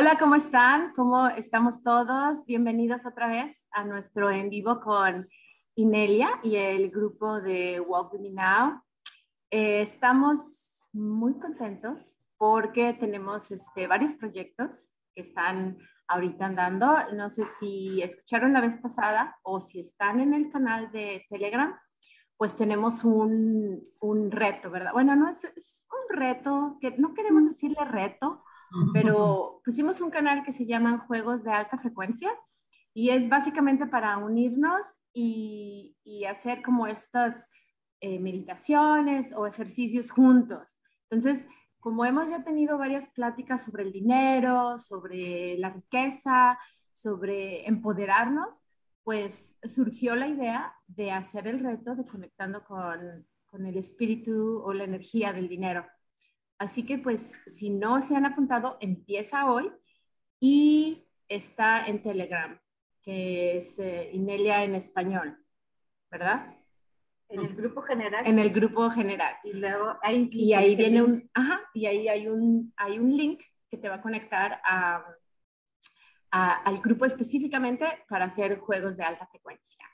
Hola, ¿cómo están? ¿Cómo estamos todos? Bienvenidos otra vez a nuestro en vivo con Inelia y el grupo de Walk With Me Now. Eh, estamos muy contentos porque tenemos este, varios proyectos que están ahorita andando. No sé si escucharon la vez pasada o si están en el canal de Telegram, pues tenemos un, un reto, ¿verdad? Bueno, no es, es un reto, que no queremos decirle reto, pero pusimos un canal que se llama Juegos de Alta Frecuencia y es básicamente para unirnos y, hacer como estas eh, meditaciones o ejercicios juntos. Entonces, como hemos ya tenido varias pláticas sobre el dinero, sobre la riqueza, sobre empoderarnos, pues surgió la idea de hacer el reto de conectando con, con el espíritu o la energía del dinero. Así que pues si no se han apuntado, empieza hoy y está en Telegram, que es eh, Inelia en español, ¿verdad? En el grupo general. En el grupo general. Y luego Y ahí viene un, ajá, y ahí hay un, hay un link que te va a conectar a, a, al grupo específicamente para hacer juegos de alta frecuencia.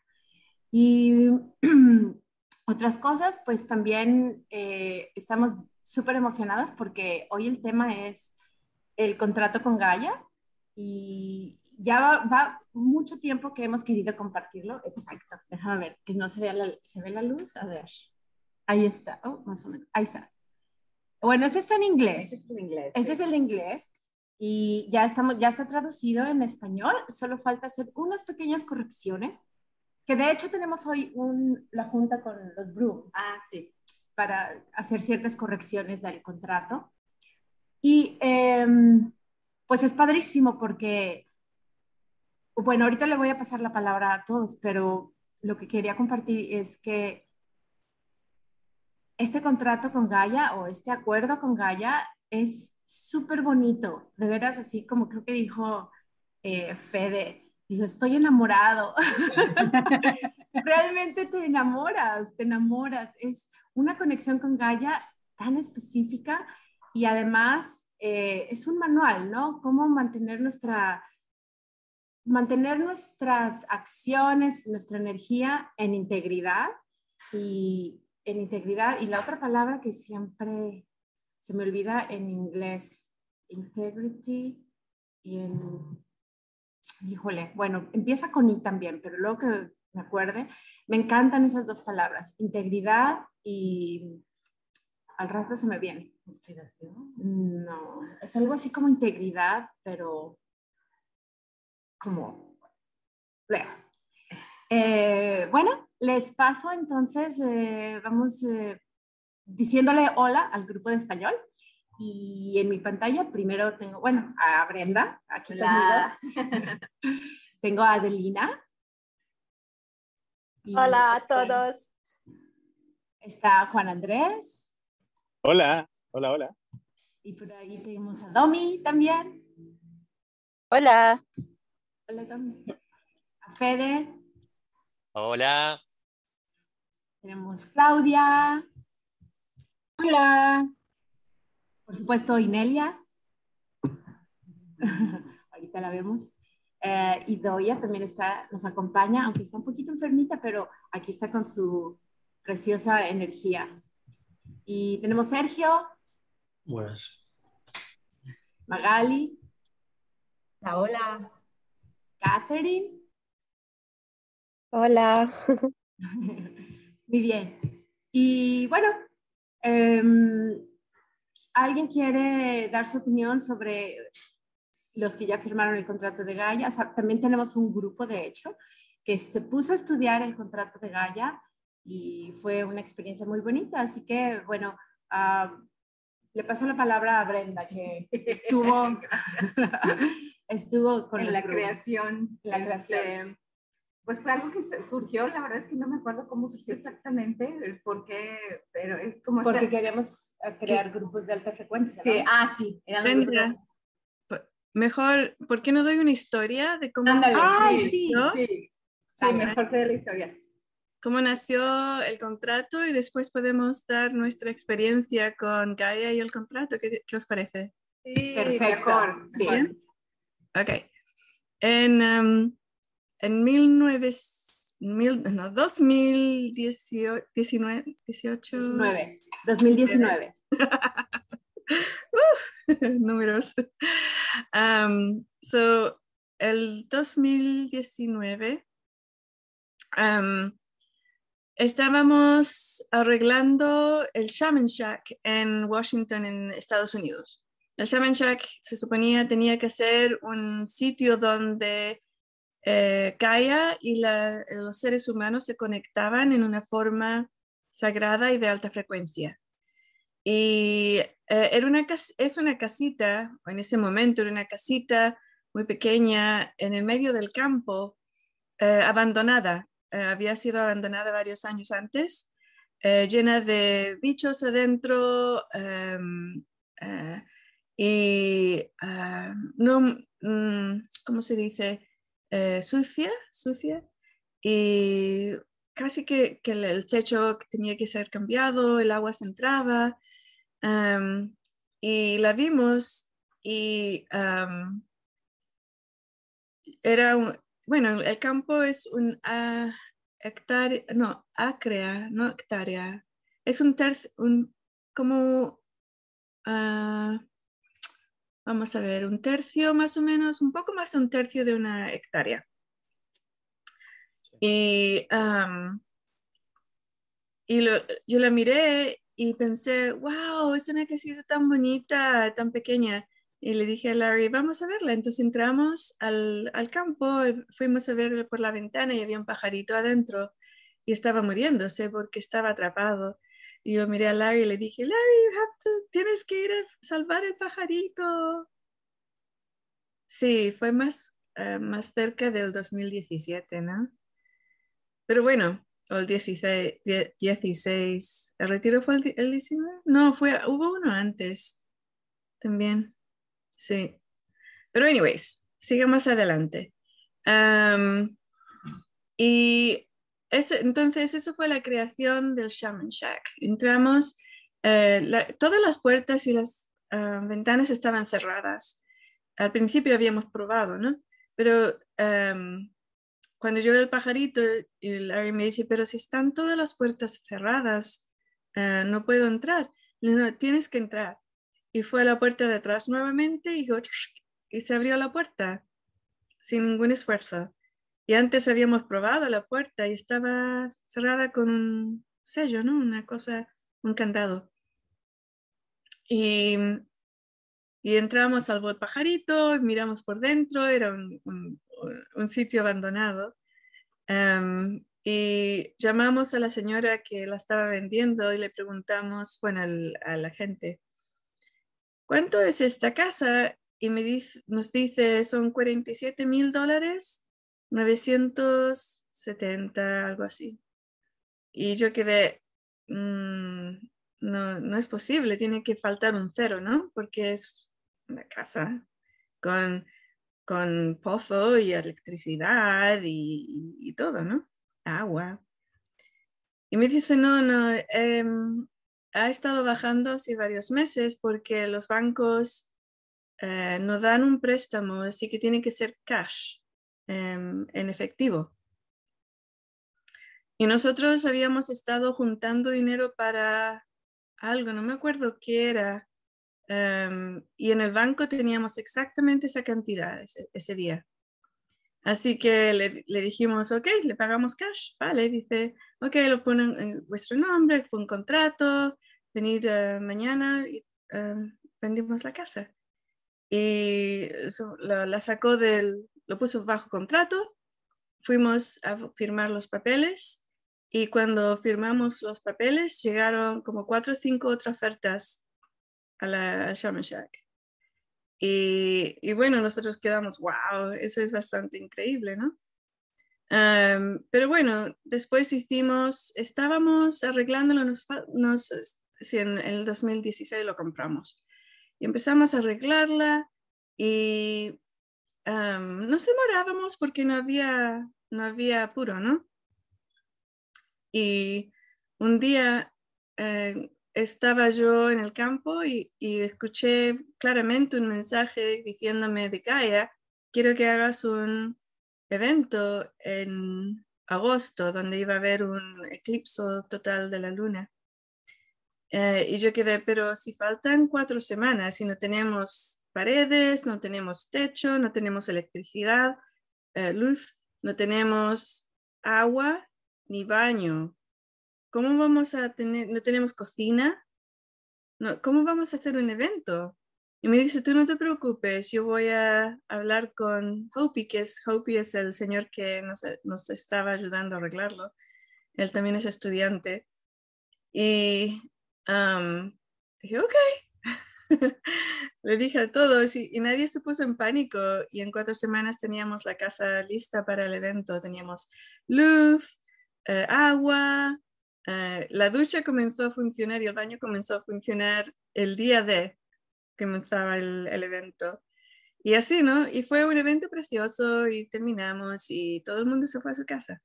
Y otras cosas, pues también eh, estamos súper emocionadas porque hoy el tema es el contrato con Gaia y ya va, va, mucho tiempo que hemos querido compartirlo. Exacto, déjame ver, que no se vea la, ¿se ve la luz. A ver, ahí está, oh, más o menos, ahí está. Bueno, ese está en inglés. Ese es el inglés. Ese es el inglés y ya, estamos, ya está traducido en español, solo falta hacer unas pequeñas correcciones, que de hecho tenemos hoy un, la junta con los Bru. Ah, sí para hacer ciertas correcciones del contrato. Y eh, pues es padrísimo porque, bueno, ahorita le voy a pasar la palabra a todos, pero lo que quería compartir es que este contrato con Gaia o este acuerdo con Gaia es súper bonito, de veras, así como creo que dijo eh, Fede, dijo, estoy enamorado. Realmente te enamoras, te enamoras. Es una conexión con Gaia tan específica y además eh, es un manual, ¿no? Cómo mantener nuestra mantener nuestras acciones, nuestra energía en integridad y en integridad y la otra palabra que siempre se me olvida en inglés, integrity y en híjole, bueno, empieza con I también, pero luego que me acuerde, me encantan esas dos palabras, integridad y al rato se me viene. ¿Inspiración? No, es algo así como integridad, pero como... Eh, bueno, les paso entonces, eh, vamos eh, diciéndole hola al grupo de español. Y en mi pantalla primero tengo, bueno, a Brenda, aquí Hola. conmigo. tengo a Adelina. Hola a está- todos. Está Juan Andrés. Hola, hola, hola. Y por ahí tenemos a Domi también. Hola. Hola, Domi. A Fede. Hola. Tenemos Claudia. Hola. Por supuesto, Inelia. Ahorita la vemos. Eh, y Doya también está, nos acompaña, aunque está un poquito enfermita, pero aquí está con su preciosa energía. Y tenemos Sergio, Buenas. Magali, Hola, hola. Catherine. Hola. Muy bien. Y bueno, em, ¿alguien quiere dar su opinión sobre los que ya firmaron el contrato de Gaia? O sea, también tenemos un grupo, de hecho, que se puso a estudiar el contrato de Gaia y fue una experiencia muy bonita. Así que, bueno, ah, le paso la palabra a Brenda, que estuvo, estuvo con en la grupos. creación. La este, creación. pues fue algo que surgió, la verdad es que no me acuerdo cómo surgió exactamente, el por qué, pero es como esta- Porque queremos eh, crear grupos de alta frecuencia. Sí, ¿no? ah, sí. eran los Brenda, grupos- mejor, ¿por qué no doy una historia de cómo, Ándale, Ay, sí, sí. ¿no? sí. Sí, Ándale. mejor que de la historia. cómo nació el contrato y después podemos dar nuestra experiencia con Gaia y el contrato? ¿Qué, qué os parece? Sí, Perfecto. mejor. Sí. mejor. Ok. En, um, en 19, mil, no, 2018, 19, 18, 19, 2019. uh, números. Um, so, el 2019 um, estábamos arreglando el Shaman Shack en Washington, en Estados Unidos. El Shaman Shack se suponía tenía que ser un sitio donde eh, y los seres humanos se conectaban en una forma sagrada y de alta frecuencia. Y eh, era una, es una casita, en ese momento era una casita muy pequeña en el medio del campo, eh, abandonada. había sido abandonada varios años antes, llena de bichos adentro em, y ah, no, mm, ¿cómo se dice? Eh, sucia, sucia, y casi que, el techo tenía que ser cambiado, el agua se entraba, y la vimos y era un, bueno, el campo es un uh, hectárea, no, acrea, no hectárea, es un tercio, un, como, uh, vamos a ver, un tercio más o menos, un poco más de un tercio de una hectárea. Y, y yo la miré y pensé, wow, es una casita tan bonita, tan pequeña. Y le dije a Larry, vamos a verla. Entonces entramos al, al campo, fuimos a ver por la ventana y había un pajarito adentro y estaba muriéndose porque estaba atrapado. Y yo miré a Larry y le dije, Larry, tienes que ir a salvar el pajarito. Sí, fue más, eh, más cerca del 2017, ¿no? Pero bueno, o el 16, 16. ¿El retiro fue el, el 19? No, fue, hubo uno antes también. Sí. Pero anyways, sigue más adelante. y entonces, eso fue la creación del Shaman Shack. Entramos, eh, todas las puertas y las ah, ventanas estaban cerradas. Al principio habíamos probado, ¿no? Pero em, cuando yo veo el pajarito, y Larry me dice, pero si están todas las puertas cerradas, eh, no puedo entrar. Digo, tienes que entrar. Y fue a la puerta de atrás nuevamente y, y se abrió la puerta sin ningún esfuerzo. Y antes habíamos probado la puerta y estaba cerrada con un sello, ¿no? Una cosa, un candado. Y, y entramos al bot pajarito, miramos por dentro, era un, un, sitio abandonado. Em, y llamamos a la señora que la estaba vendiendo y le preguntamos, bueno, a la gente, ¿cuánto es esta casa? Y me dice, nos dice, son 47 mil dólares 970, algo así. Y yo quedé, mm, no, no es posible, tiene que faltar un cero, ¿no? Porque es una casa con, con pozo y electricidad y, todo, ¿no? Agua. Y me dice, no, no, em, ha estado bajando hace varios meses porque los bancos eh, no dan un préstamo, así que tiene que ser cash. Em, en efectivo. Y nosotros habíamos estado juntando dinero para algo, no me acuerdo qué era. Em, y en el banco teníamos exactamente esa cantidad ese, día. Así que le, le, dijimos, ok, le pagamos cash, vale, dice, ok, lo ponen en vuestro nombre, un contrato, venir eh, mañana y em, vendimos la casa. Y la, sacó del, lo puso bajo contrato, fuimos a firmar los papeles y cuando firmamos los papeles llegaron como cuatro o cinco otras ofertas a la Sharm Shack. Y, y, bueno, nosotros quedamos, wow, eso es bastante increíble, ¿no? pero bueno, después hicimos, estábamos arreglándolo, nos, nos, sí, en, en el 2016 lo compramos. Y empezamos a arreglarla y um, nos demorábamos porque no había, no había apuro, ¿no? Y un día eh, estaba yo en el campo y, escuché claramente un mensaje diciéndome de Gaia quiero que hagas un evento en agosto donde iba a haber un eclipse total de la luna. Eh, y yo quedé, pero si faltan cuatro semanas y no tenemos paredes, no tenemos techo, no tenemos electricidad, eh, luz, no tenemos agua ni baño, ¿cómo vamos a tener, no tenemos cocina? No, ¿Cómo vamos a hacer un evento? Y me dice, tú no te preocupes, yo voy a hablar con Hopi, que es Hopi es el señor que nos, nos estaba ayudando a arreglarlo. Él también es estudiante. Y dije, ok. Le dije a todos y, nadie se puso en pánico y en cuatro semanas teníamos la casa lista para el evento. Teníamos luz, eh, agua, eh, la ducha comenzó a funcionar y el baño comenzó a funcionar el día de que comenzaba el, evento. Y así, ¿no? Y fue un evento precioso y terminamos y todo el mundo se fue a su casa.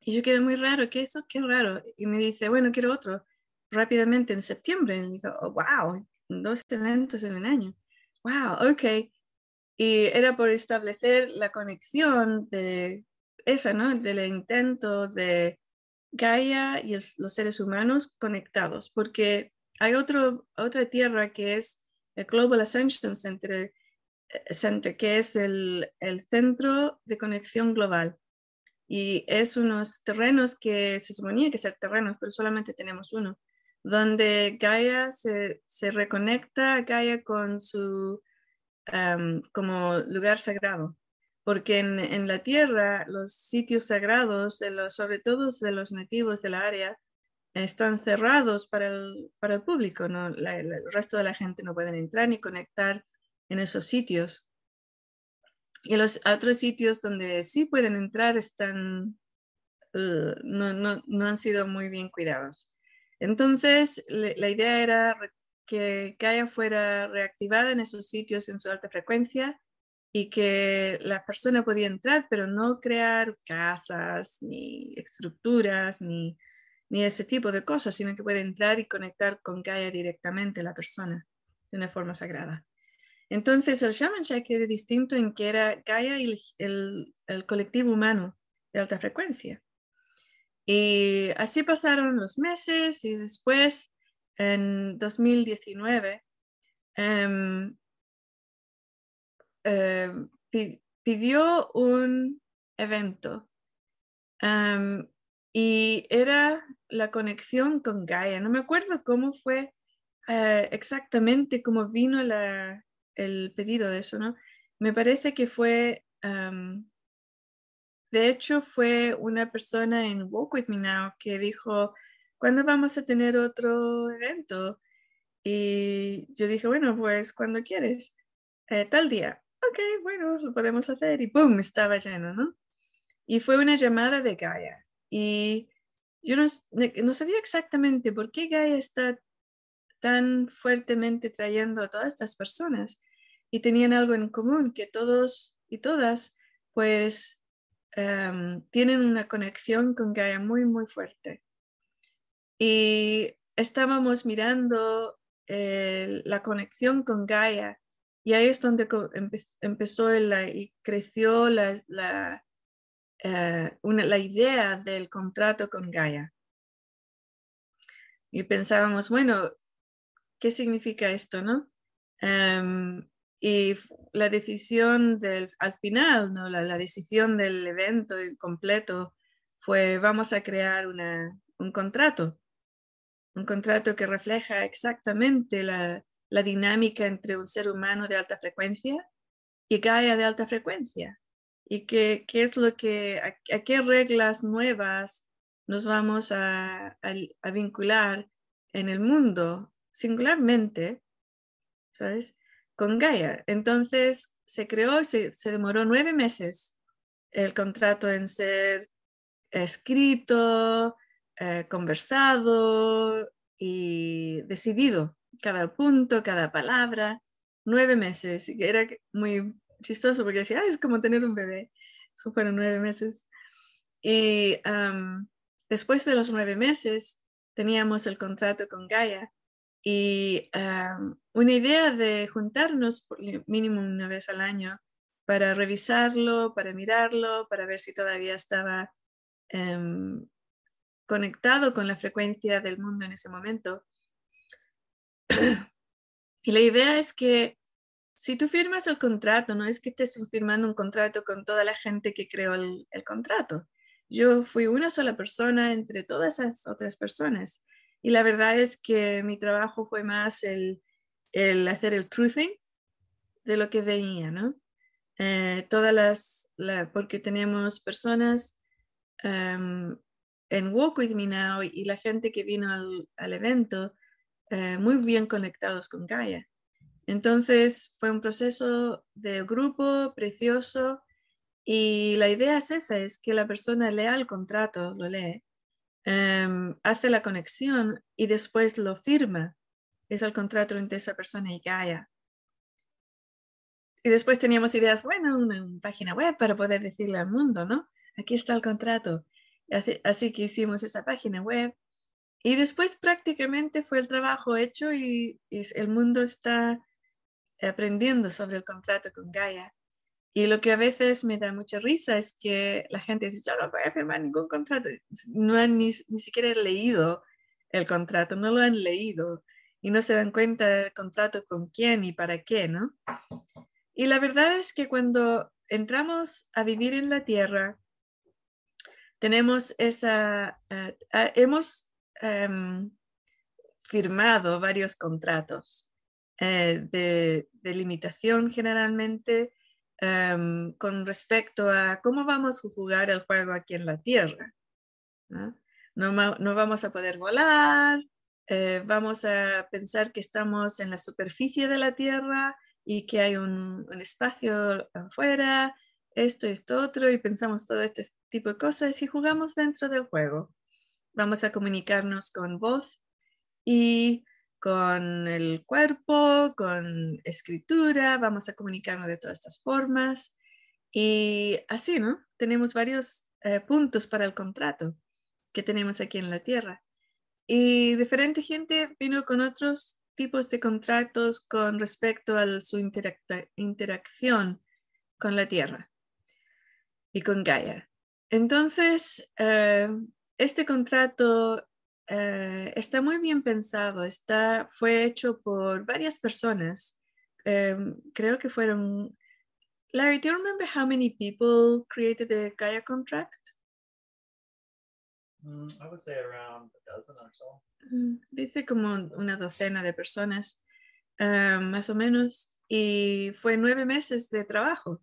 Y yo quedé muy raro, ¿qué es eso? Qué raro. Y me dice, bueno, quiero otro rápidamente en septiembre. Y digo, oh, wow, dos eventos en un año. Wow, ok. Y era por establecer la conexión de esa, ¿no? Del intento de Gaia y los seres humanos conectados, porque hay otro, otra tierra que es el Global Ascension Center, eh, Center que es el, el centro de conexión global. Y es unos terrenos que se suponía que ser terrenos, pero solamente tenemos uno donde Gaia se, se reconecta Gaia con su como lugar sagrado, porque en, en, la tierra los sitios sagrados, de los, sobre todo de los nativos de la área, están cerrados para el, para el público, ¿no? el resto de la gente no pueden entrar ni conectar en esos sitios. Y los otros sitios donde sí pueden entrar están, uh, no, no, no han sido muy bien cuidados. Entonces, la idea era que Gaia fuera reactivada en esos sitios en su alta frecuencia y que la persona podía entrar, pero no crear casas, ni estructuras, ni, ni ese tipo de cosas, sino que puede entrar y conectar con Gaia directamente la persona de una forma sagrada. Entonces, el Shaman Shack era distinto en que era Gaia y el colectivo humano de alta frecuencia. Y así pasaron los meses y después, en 2019, em, em, pidió un evento em, y era la conexión con Gaia. No me acuerdo cómo fue eh, exactamente, cómo vino el pedido de eso, ¿no? Me parece que fue de hecho, fue una persona en Walk With Me Now que dijo, ¿cuándo vamos a tener otro evento? Y yo dije, bueno, pues cuando quieres, eh, tal día. Ok, bueno, lo podemos hacer. Y ¡pum! Estaba lleno, ¿no? Y fue una llamada de Gaia. Y yo no, no sabía exactamente por qué Gaia está tan fuertemente trayendo a todas estas personas. Y tenían algo en común, que todos y todas, pues Em, tienen una conexión con Gaia muy, muy fuerte. Y estábamos mirando eh, la conexión con Gaia y ahí es donde empezó y creció la, la, eh, la idea del contrato con Gaia. Y pensábamos, bueno, ¿qué significa esto, no? Em, y la decisión del, al final, ¿no? la, decisión del evento completo fue vamos a crear una, un contrato, un contrato que refleja exactamente la, la dinámica entre un ser humano de alta frecuencia y Gaia de alta frecuencia. Y qué, qué es lo que, a, qué reglas nuevas nos vamos a, a, vincular en el mundo singularmente, ¿sabes? con Gaia. Entonces se creó, se, se demoró nueve meses el contrato en ser escrito, eh, conversado y decidido. Cada punto, cada palabra, nueve meses. Y era muy chistoso porque decía, es como tener un bebé. Eso fueron nueve meses. Y después de los nueve meses teníamos el contrato con Gaia y una idea de juntarnos por mínimo una vez al año para revisarlo, para mirarlo, para ver si todavía estaba em, conectado con la frecuencia del mundo en ese momento. y la idea es que si tú firmas el contrato, no es que estés firmando un contrato con toda la gente que creó el, contrato. Yo fui una sola persona entre todas esas otras personas. Y la verdad es que mi trabajo fue más el, hacer el truthing de lo que venía, ¿no? Eh, todas las, porque tenemos personas em, en Walk With Me Now y la gente que vino al, evento eh, muy bien conectados con Gaia. Entonces fue un proceso de grupo precioso y la idea es esa, es que la persona lea el contrato, lo lee, em, hace la conexión y después lo firma. Es el contrato entre esa persona y Gaia. Y después teníamos ideas, bueno, una, página web para poder decirle al mundo, ¿no? Aquí está el contrato. Así, que hicimos esa página web. Y después prácticamente fue el trabajo hecho y el mundo está aprendiendo sobre el contrato con Gaia. Y lo que a veces me da mucha risa es que la gente dice, yo no voy a firmar ningún contrato. No han ni, siquiera leído el contrato, no lo han leído y no se dan cuenta del contrato con quién y para qué, ¿no? Y la verdad es que cuando entramos a vivir en la tierra, tenemos esa, eh, ah, hemos em, firmado varios contratos eh, de, limitación generalmente em, con respecto a cómo vamos a jugar el juego aquí en la Tierra. No, no, vamos a poder volar, eh, vamos a pensar que estamos en la superficie de la Tierra y que hay un, un espacio afuera, esto, esto, otro, y pensamos todo este tipo de cosas y jugamos dentro del juego. Vamos a comunicarnos con voz y con el cuerpo, con escritura, vamos a comunicarnos de todas estas formas y así, ¿no? Tenemos varios eh, puntos para el contrato que tenemos aquí en la Tierra. Y diferente gente vino con otros tipos de contratos con respecto a su interacción con la Tierra y con Gaia. Entonces, eh, este contrato eh, está muy bien pensado, está, fue hecho por varias personas. Em, creo que fueron... Larry, do you remember how many people created the Gaia contract? Mm, I would say around a dozen or so. Mm, dice como una docena de personas, em, más o menos, y fue nueve meses de trabajo.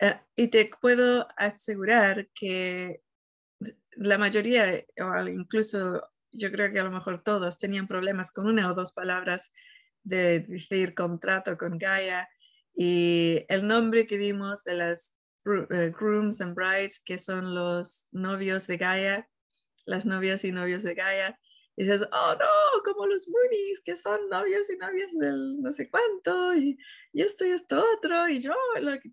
Eh, y te puedo asegurar que la mayoría, o incluso yo creo que a lo mejor todos tenían problemas con una o dos palabras de decir contrato con Gaia y el nombre que dimos de las eh, grooms and brides, que son los novios de Gaia, las novias y novios de Gaia, y dices, oh no, como los Moonies, que son novios y novias del no sé cuánto, y, y esto y esto otro, y yo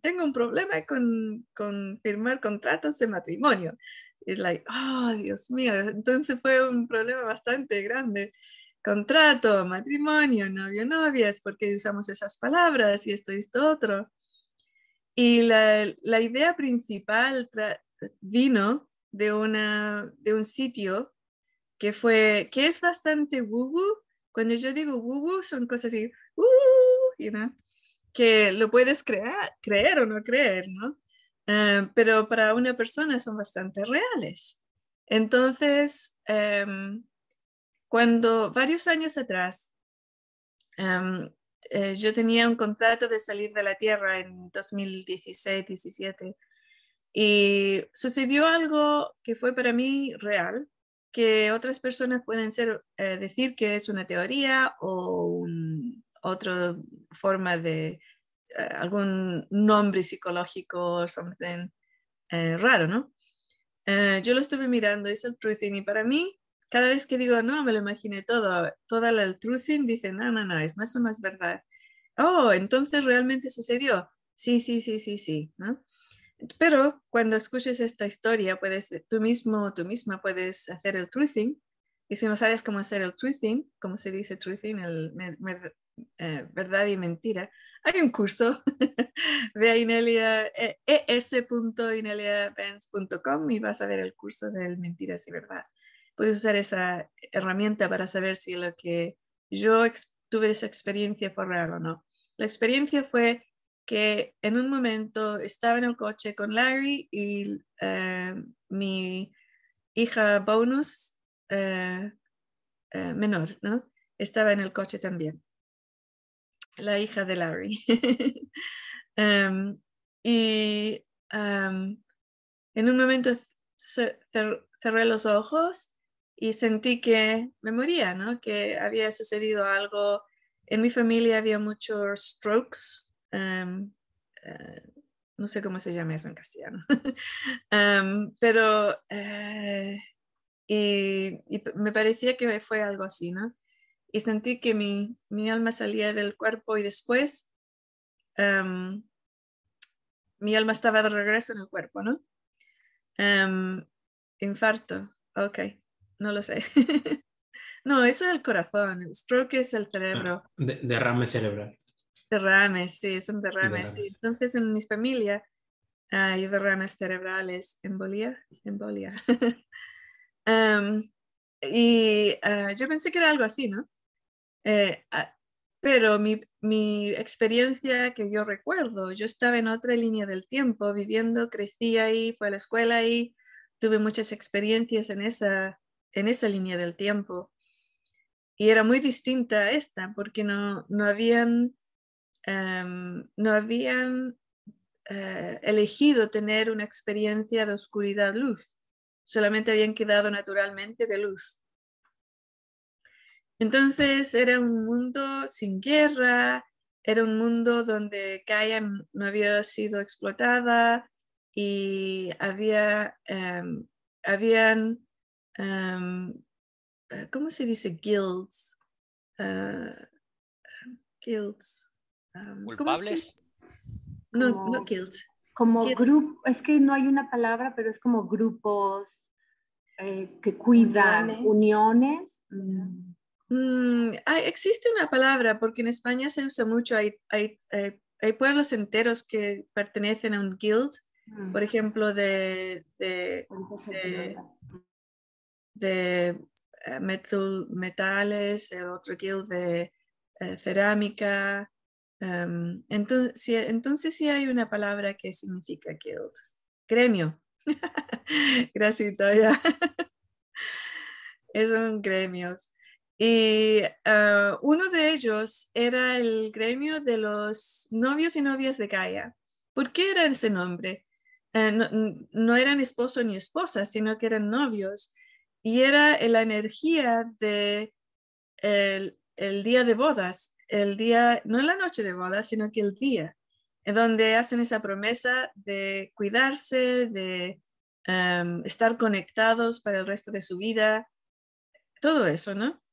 tengo un problema con, con firmar contratos de matrimonio. Y like, oh, Dios mío, entonces fue un problema bastante grande. Contrato, matrimonio, novio, novias, porque usamos esas palabras y esto y esto otro. Y la, la idea principal vino de, una, de un sitio que fue, que es bastante woo Cuando yo digo woo son cosas así, uh, you know, que lo puedes crear, creer o no creer, ¿no? Eh, pero para una persona son bastante reales. Entonces, em, cuando varios años atrás, em, eh, yo tenía un contrato de salir de la Tierra en 2016-17 y sucedió algo que fue para mí real, que otras personas pueden ser, eh, decir que es una teoría o otra forma de algún nombre psicológico o something eh, raro, ¿no? Eh, yo lo estuve mirando, es el truthing, y para mí, cada vez que digo, no, me lo imaginé todo, toda el truthing dice, no, no, no, eso no es verdad. Oh, entonces realmente sucedió. Sí, sí, sí, sí, sí, ¿no? Pero cuando escuches esta historia, puedes, tú mismo, tú misma puedes hacer el truthing. Y si no sabes cómo hacer el truthing, como se dice truthing, el eh, verdad y mentira. Hay un curso, a Inelia, es.ineliabenz.com y vas a ver el curso de mentiras y verdad. Puedes usar esa herramienta para saber si lo que yo tuve esa experiencia fue real o no. La experiencia fue que en un momento estaba en el coche con Larry y eh, mi hija bonus eh, eh, menor, ¿no? Estaba en el coche también. La hija de Larry. Em, y em, en un momento cerré los ojos y sentí que me moría, ¿no? Que había sucedido algo. En mi familia había muchos strokes. Em, eh, no sé cómo se llama eso en castellano. pero eh, y, me parecía que fue algo así, ¿no? Y sentí que mi, mi alma salía del cuerpo y después em, mi alma estaba de regreso en el cuerpo, ¿no? Em, infarto, ok, no lo sé. no, eso es el corazón, el stroke es el cerebro. Ah, derrame cerebral. Derrames, sí, son derrames. Sí. Entonces en mi familia hay derrames cerebrales, embolia, embolia. y ah, yo pensé que era algo así, ¿no? Eh, ah, pero mi, mi, experiencia que yo recuerdo, yo estaba en otra línea del tiempo, viviendo, crecí ahí, fui a la escuela ahí, tuve muchas experiencias en esa, en esa línea del tiempo. Y era muy distinta a esta, porque no, no habían, no habían eh, elegido tener una experiencia de oscuridad-luz solamente habían quedado naturalmente de luz. Entonces era un mundo sin guerra, era un mundo donde Gaia no había sido explotada y había, um, habían, em, eh, ¿cómo se dice? Guilds. Uh, guilds. Um, ¿Culpables? No, no guilds como grupo, es que no hay una palabra, pero es como grupos eh, que cuidan, uniones. Mm, existe una palabra, porque en España se usa mucho, hay, hay, eh, hay pueblos enteros que pertenecen a un guild, mm. por ejemplo, de, de, de, eh, metal, metales, otro guild de cerámica, Em, entonces, entonces sí hay una palabra que significa guild. Gremio. Gracias, ya. Son gremios. Y ah, uno de ellos era el gremio de los novios y novias de Gaia. ¿Por qué era ese nombre? Eh, no, eran esposo ni esposa, sino que eran novios. Y era la energía de el, día de bodas el día, no la noche de boda, sino que el día, en donde hacen esa promesa de cuidarse, de estar conectados para el resto de su vida, todo eso, ¿no?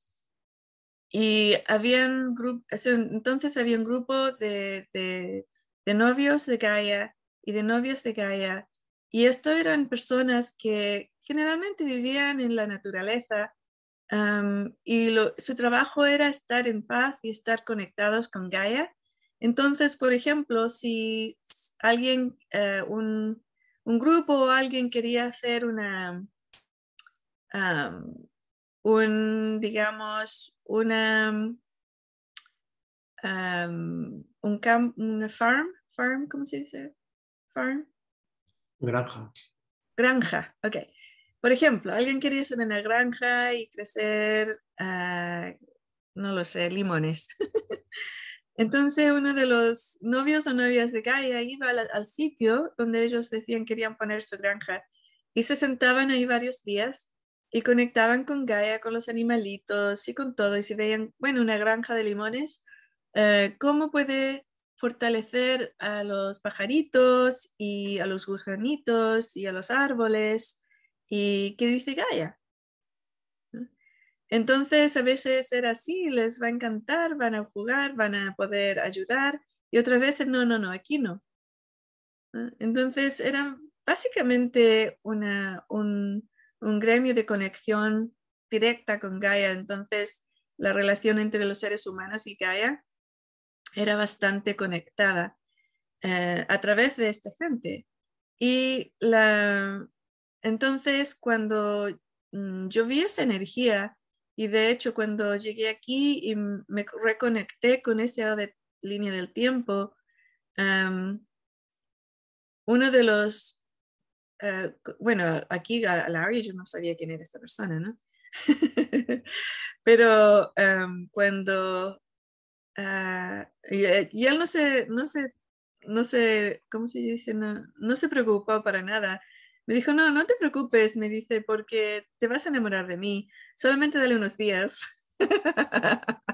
Y habían entonces había un grupo de, de, novios de Gaia y de novias de Gaia, y esto eran personas que generalmente vivían en la naturaleza, y su trabajo era estar en paz y estar conectados con Gaia. Entonces, por ejemplo, si alguien, eh, un, un, grupo o alguien quería hacer una, un, digamos, una, un camp, una farm, farm, ¿cómo se dice? Farm. Granja. Granja, ok. Por ejemplo, alguien quería ir en una granja y crecer, ah, no lo sé, limones. Entonces uno de los novios o novias de Gaia iba al, sitio donde ellos decían querían poner su granja y se sentaban ahí varios días y conectaban con Gaia, con los animalitos y con todo. Y si veían, bueno, una granja de limones, eh, ¿cómo puede fortalecer a los pajaritos y a los gusanitos y a los árboles? ¿Y qué dice Gaia? Entonces, a veces era así, les va a encantar, van a jugar, van a poder ayudar, y otras veces, no, no, no, aquí no. Entonces, era básicamente una, un, un gremio de conexión directa con Gaia. Entonces, la relación entre los seres humanos y Gaia era bastante conectada eh, a través de esta gente. Y la, entonces cuando mm, yo vi esa energía, y de hecho cuando llegué aquí y me reconecté con esa línea del tiempo, uno de los, eh, bueno, aquí a Larry yo no sabía quién era esta persona, ¿no? Pero cuando, uh, y, y, él no se, no se no sé, ¿cómo se dice? No, no se preocupó para nada. Me dijo, no, no te preocupes, me dice, porque te vas a enamorar de mí. Solamente dale unos días.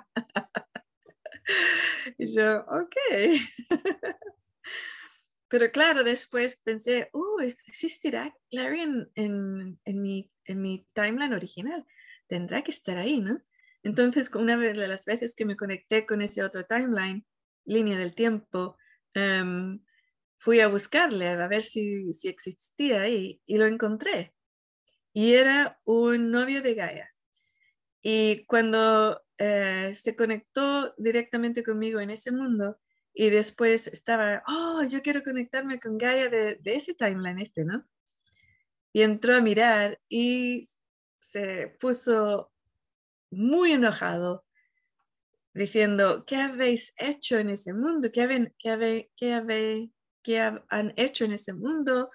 y yo, ok. Pero claro, después pensé, oh, existirá en, en, en, mi, en mi timeline original. Tendrá que estar ahí, ¿no? Entonces, una de las veces que me conecté con ese otro timeline, línea del tiempo, Em, fui a buscarle a ver si, si existía ahí y lo encontré. Y era un novio de Gaia. Y cuando eh, se conectó directamente conmigo en ese mundo y después estaba, oh, yo quiero conectarme con Gaia de, ese timeline este, ¿no? Y entró a mirar y se puso muy enojado diciendo, ¿qué habéis hecho en ese mundo? ¿Qué, haben, qué, qué, qué han hecho en ese mundo?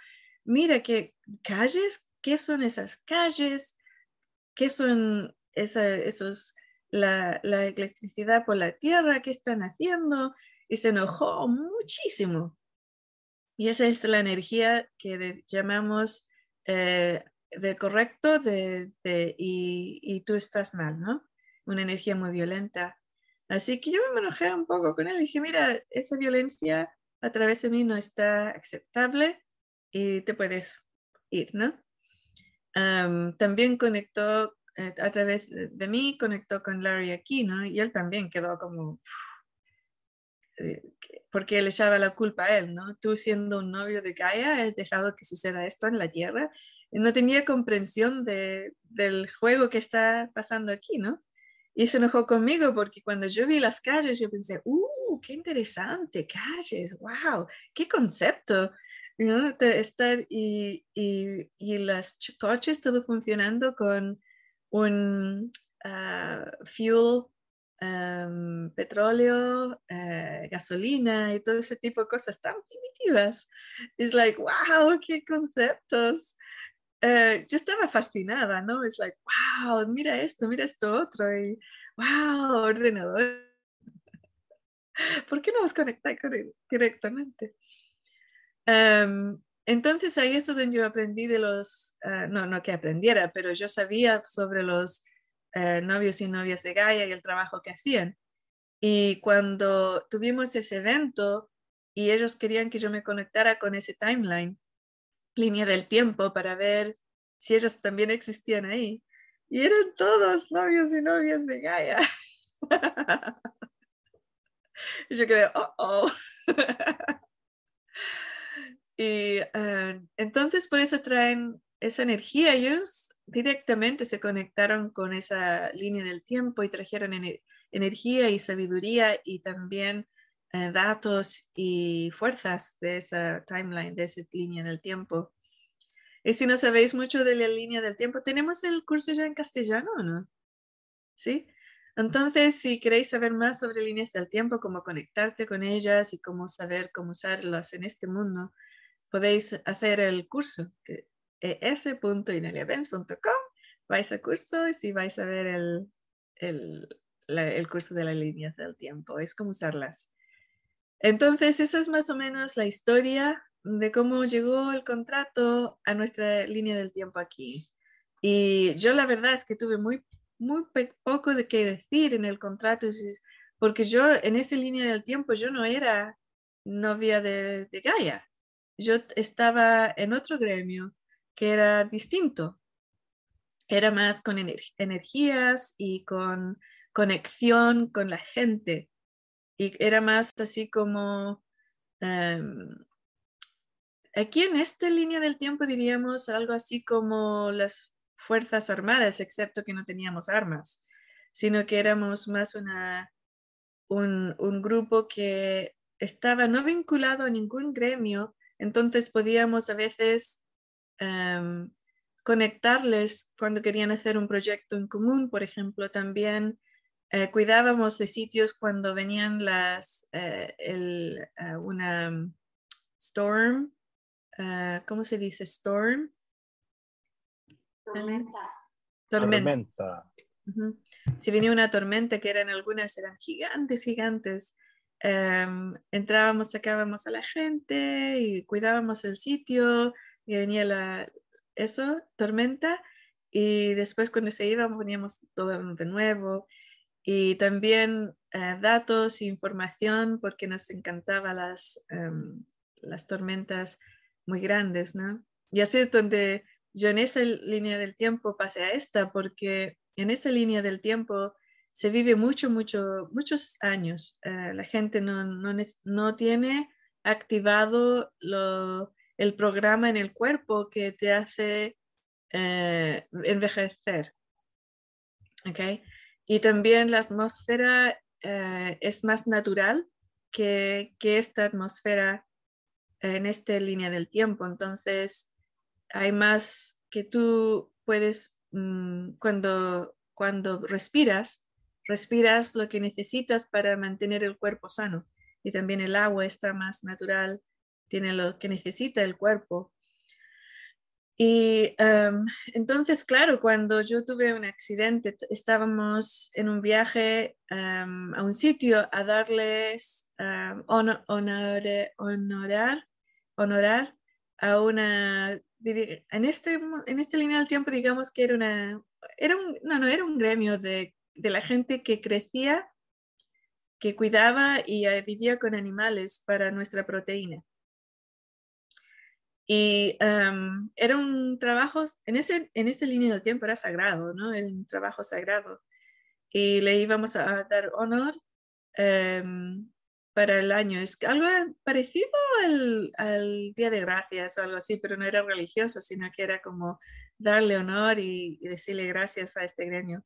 Mira, ¿qué calles? ¿Qué son esas calles? ¿Qué son esa, esos, la, la electricidad por la tierra? ¿Qué están haciendo? Y se enojó muchísimo. Y esa es la energía que llamamos eh, de correcto de, de, y, y, tú estás mal, ¿no? Una energía muy violenta. Así que yo me enojé un poco con él y dije, mira, esa violencia a través de mí no está aceptable y te puedes ir, ¿no? también conectó eh, a través de mí, conectó con Larry aquí, ¿no? Y él también quedó como, porque le echaba la culpa a él, ¿no? Tú siendo un novio de Gaia, has dejado que suceda esto en la Tierra. Y no tenía comprensión de, del juego que está pasando aquí, ¿no? Y se enojó conmigo porque cuando yo vi las calles, yo pensé, ¡uh, qué interesante! Calles, wow, qué concepto. ¿no? estar y, y, y las coches todo funcionando con un uh, fuel, um, petróleo, uh, gasolina y todo ese tipo de cosas tan primitivas. Es like, wow, qué conceptos. Uh, yo estaba fascinada, ¿no? Es like, wow, mira esto, mira esto otro, y wow, ordenador. ¿Por qué no os conectáis directamente? Um, entonces ahí es donde yo aprendí de los, uh, no, no que aprendiera, pero yo sabía sobre los uh, novios y novias de Gaia y el trabajo que hacían. Y cuando tuvimos ese evento y ellos querían que yo me conectara con ese timeline, línea del tiempo para ver si ellos también existían ahí. Y eran todos novios y novias de Gaia. y yo quedé, oh, oh. y uh, entonces por eso traen esa energía. Ellos directamente se conectaron con esa línea del tiempo y trajeron ener energía y sabiduría y también uh, datos y fuerzas de esa timeline, de esa línea del tiempo. Y si no sabéis mucho de la línea del tiempo, tenemos el curso ya en castellano, ¿no? ¿Sí? Entonces, si queréis saber más sobre líneas del tiempo, cómo conectarte con ellas y cómo saber cómo usarlas en este mundo, podéis hacer el curso, es s.ineliabenz.com, vais a curso y si vais a ver el, el, el curso de las líneas del tiempo, es cómo usarlas. Entonces, esa es más o menos la historia de cómo llegó el contrato a nuestra línea del tiempo aquí. Y yo la verdad es que tuve muy, muy poco de qué decir en el contrato, porque yo en esa línea del tiempo yo no era novia de, de Gaia. Yo estaba en otro gremio que era distinto. Era más con energías y con conexión con la gente. Y era más así como em, Aquí en esta línea del tiempo diríamos algo así como las Fuerzas Armadas, excepto que no teníamos armas, sino que éramos más una, un, un grupo que estaba no vinculado a ningún gremio, entonces podíamos a veces em, conectarles cuando querían hacer un proyecto en común, por ejemplo, también eh, cuidábamos de sitios cuando venían las, eh, el, eh, una mm, storm, ¿cómo se dice? Storm. Tormenta. Tormenta. Si venía una tormenta, que eran algunas, eran gigantes, gigantes, em, entrábamos, sacábamos a la gente y cuidábamos el sitio y venía la, eso, tormenta, y después cuando se iba poníamos todo de nuevo y también eh, datos e información porque nos encantaba las, em, las tormentas muy grandes, ¿no? Y así es donde yo en esa línea del tiempo pasé a esta porque en esa línea del tiempo se vive mucho, mucho, muchos años. Eh, la gente no, no, no tiene activado lo, el programa en el cuerpo que te hace eh, envejecer. ¿Okay? Y también la atmósfera eh, es más natural que, que, esta atmósfera en esta línea del tiempo. Entonces, hay más que tú puedes, mm, cuando, cuando respiras, respiras lo que necesitas para mantener el cuerpo sano. Y también el agua está más natural, tiene lo que necesita el cuerpo. Y em, entonces, claro, cuando yo tuve un accidente, estábamos en un viaje em, a un sitio a darles um, honorar, honorar a una, en este, en este línea del tiempo, digamos que era una, era un, no, no, era un gremio de, de la gente que crecía, que cuidaba y eh, vivía con animales para nuestra proteína. Y era un trabajo, en ese, en ese línea del tiempo era sagrado, ¿no? Era un trabajo sagrado. Y le íbamos a dar honor em, para el año. Es algo parecido al, al, Día de Gracias o algo así, pero no era religioso, sino que era como darle honor y, decirle gracias a este gremio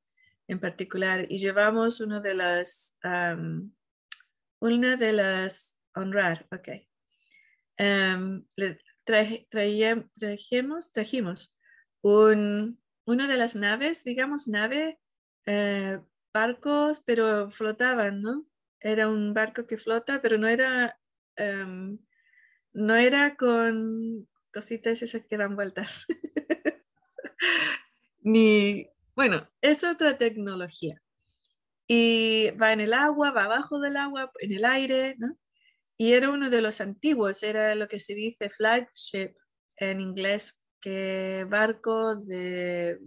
en particular. Y llevamos uno de las, una de las, honrar, ok. Um, le, trajimos, trajimos un, una de las naves, digamos nave, eh, barcos, pero flotaban, ¿no? Era un barco que flota, pero no era, em, no era con cositas esas que dan vueltas. Ni, bueno, es otra tecnología. Y va en el agua, va abajo del agua, en el aire, ¿no? Y era uno de los antiguos, era lo que se dice flagship en inglés, que barco de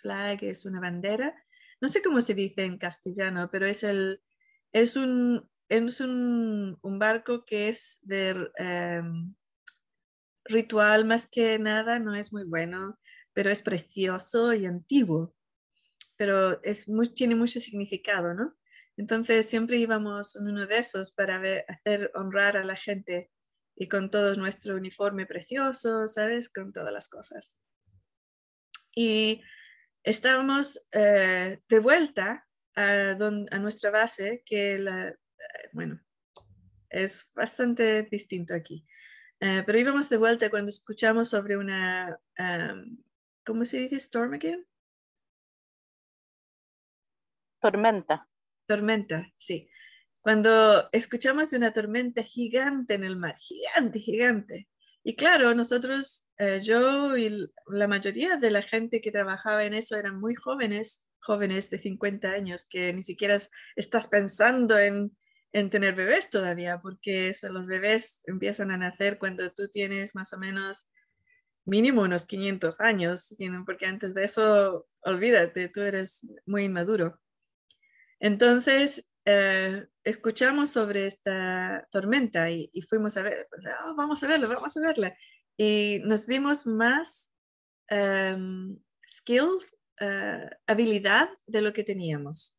flag es una bandera. No sé cómo se dice en castellano, pero es, el, es, un, es un, un barco que es de em, ritual más que nada, no es muy bueno, pero es precioso y antiguo. Pero es tiene mucho significado, ¿no? Entonces siempre íbamos en uno de esos para hacer honrar a la gente y con todo nuestro uniforme precioso, ¿sabes? Con todas las cosas. Y estábamos eh, de vuelta a, a, nuestra base, que la, eh, bueno, es bastante distinto aquí. Uh, pero íbamos de vuelta cuando escuchamos sobre una, um, ¿cómo se dice? Storm again? Tormenta. Tormenta, sí. Cuando escuchamos de una tormenta gigante en el mar, gigante, gigante. Y claro, nosotros, eh, yo y la mayoría de la gente que trabajaba en eso eran muy jóvenes, jóvenes de 50 años, que ni siquiera estás pensando en, en tener bebés todavía, porque los bebés empiezan a nacer cuando tú tienes más o menos mínimo unos 500 años, porque antes de eso, olvídate, tú eres muy inmaduro. Entonces, eh, escuchamos sobre esta tormenta y, fuimos a ver, oh, vamos a verla, vamos a verla. Y nos dimos más um, skill, uh, habilidad de lo que teníamos.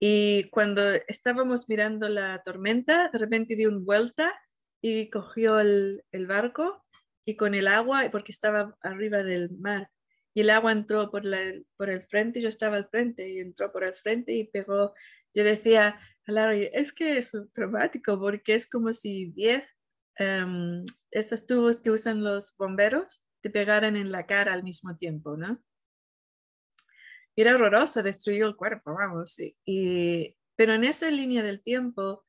Y cuando estábamos mirando la tormenta, de repente dio una vuelta y cogió el barco y con el agua, porque estaba arriba del mar, y el agua entró por, la, por el frente, yo estaba al frente y entró por el frente y pegó. Yo decía, Larry, es que es traumático porque es como si 10 em, esos tubos que usan los bomberos te pegaran en la cara al mismo tiempo, ¿no? Era horroroso, destruyó el cuerpo, vamos. Y, pero en esa línea del tiempo,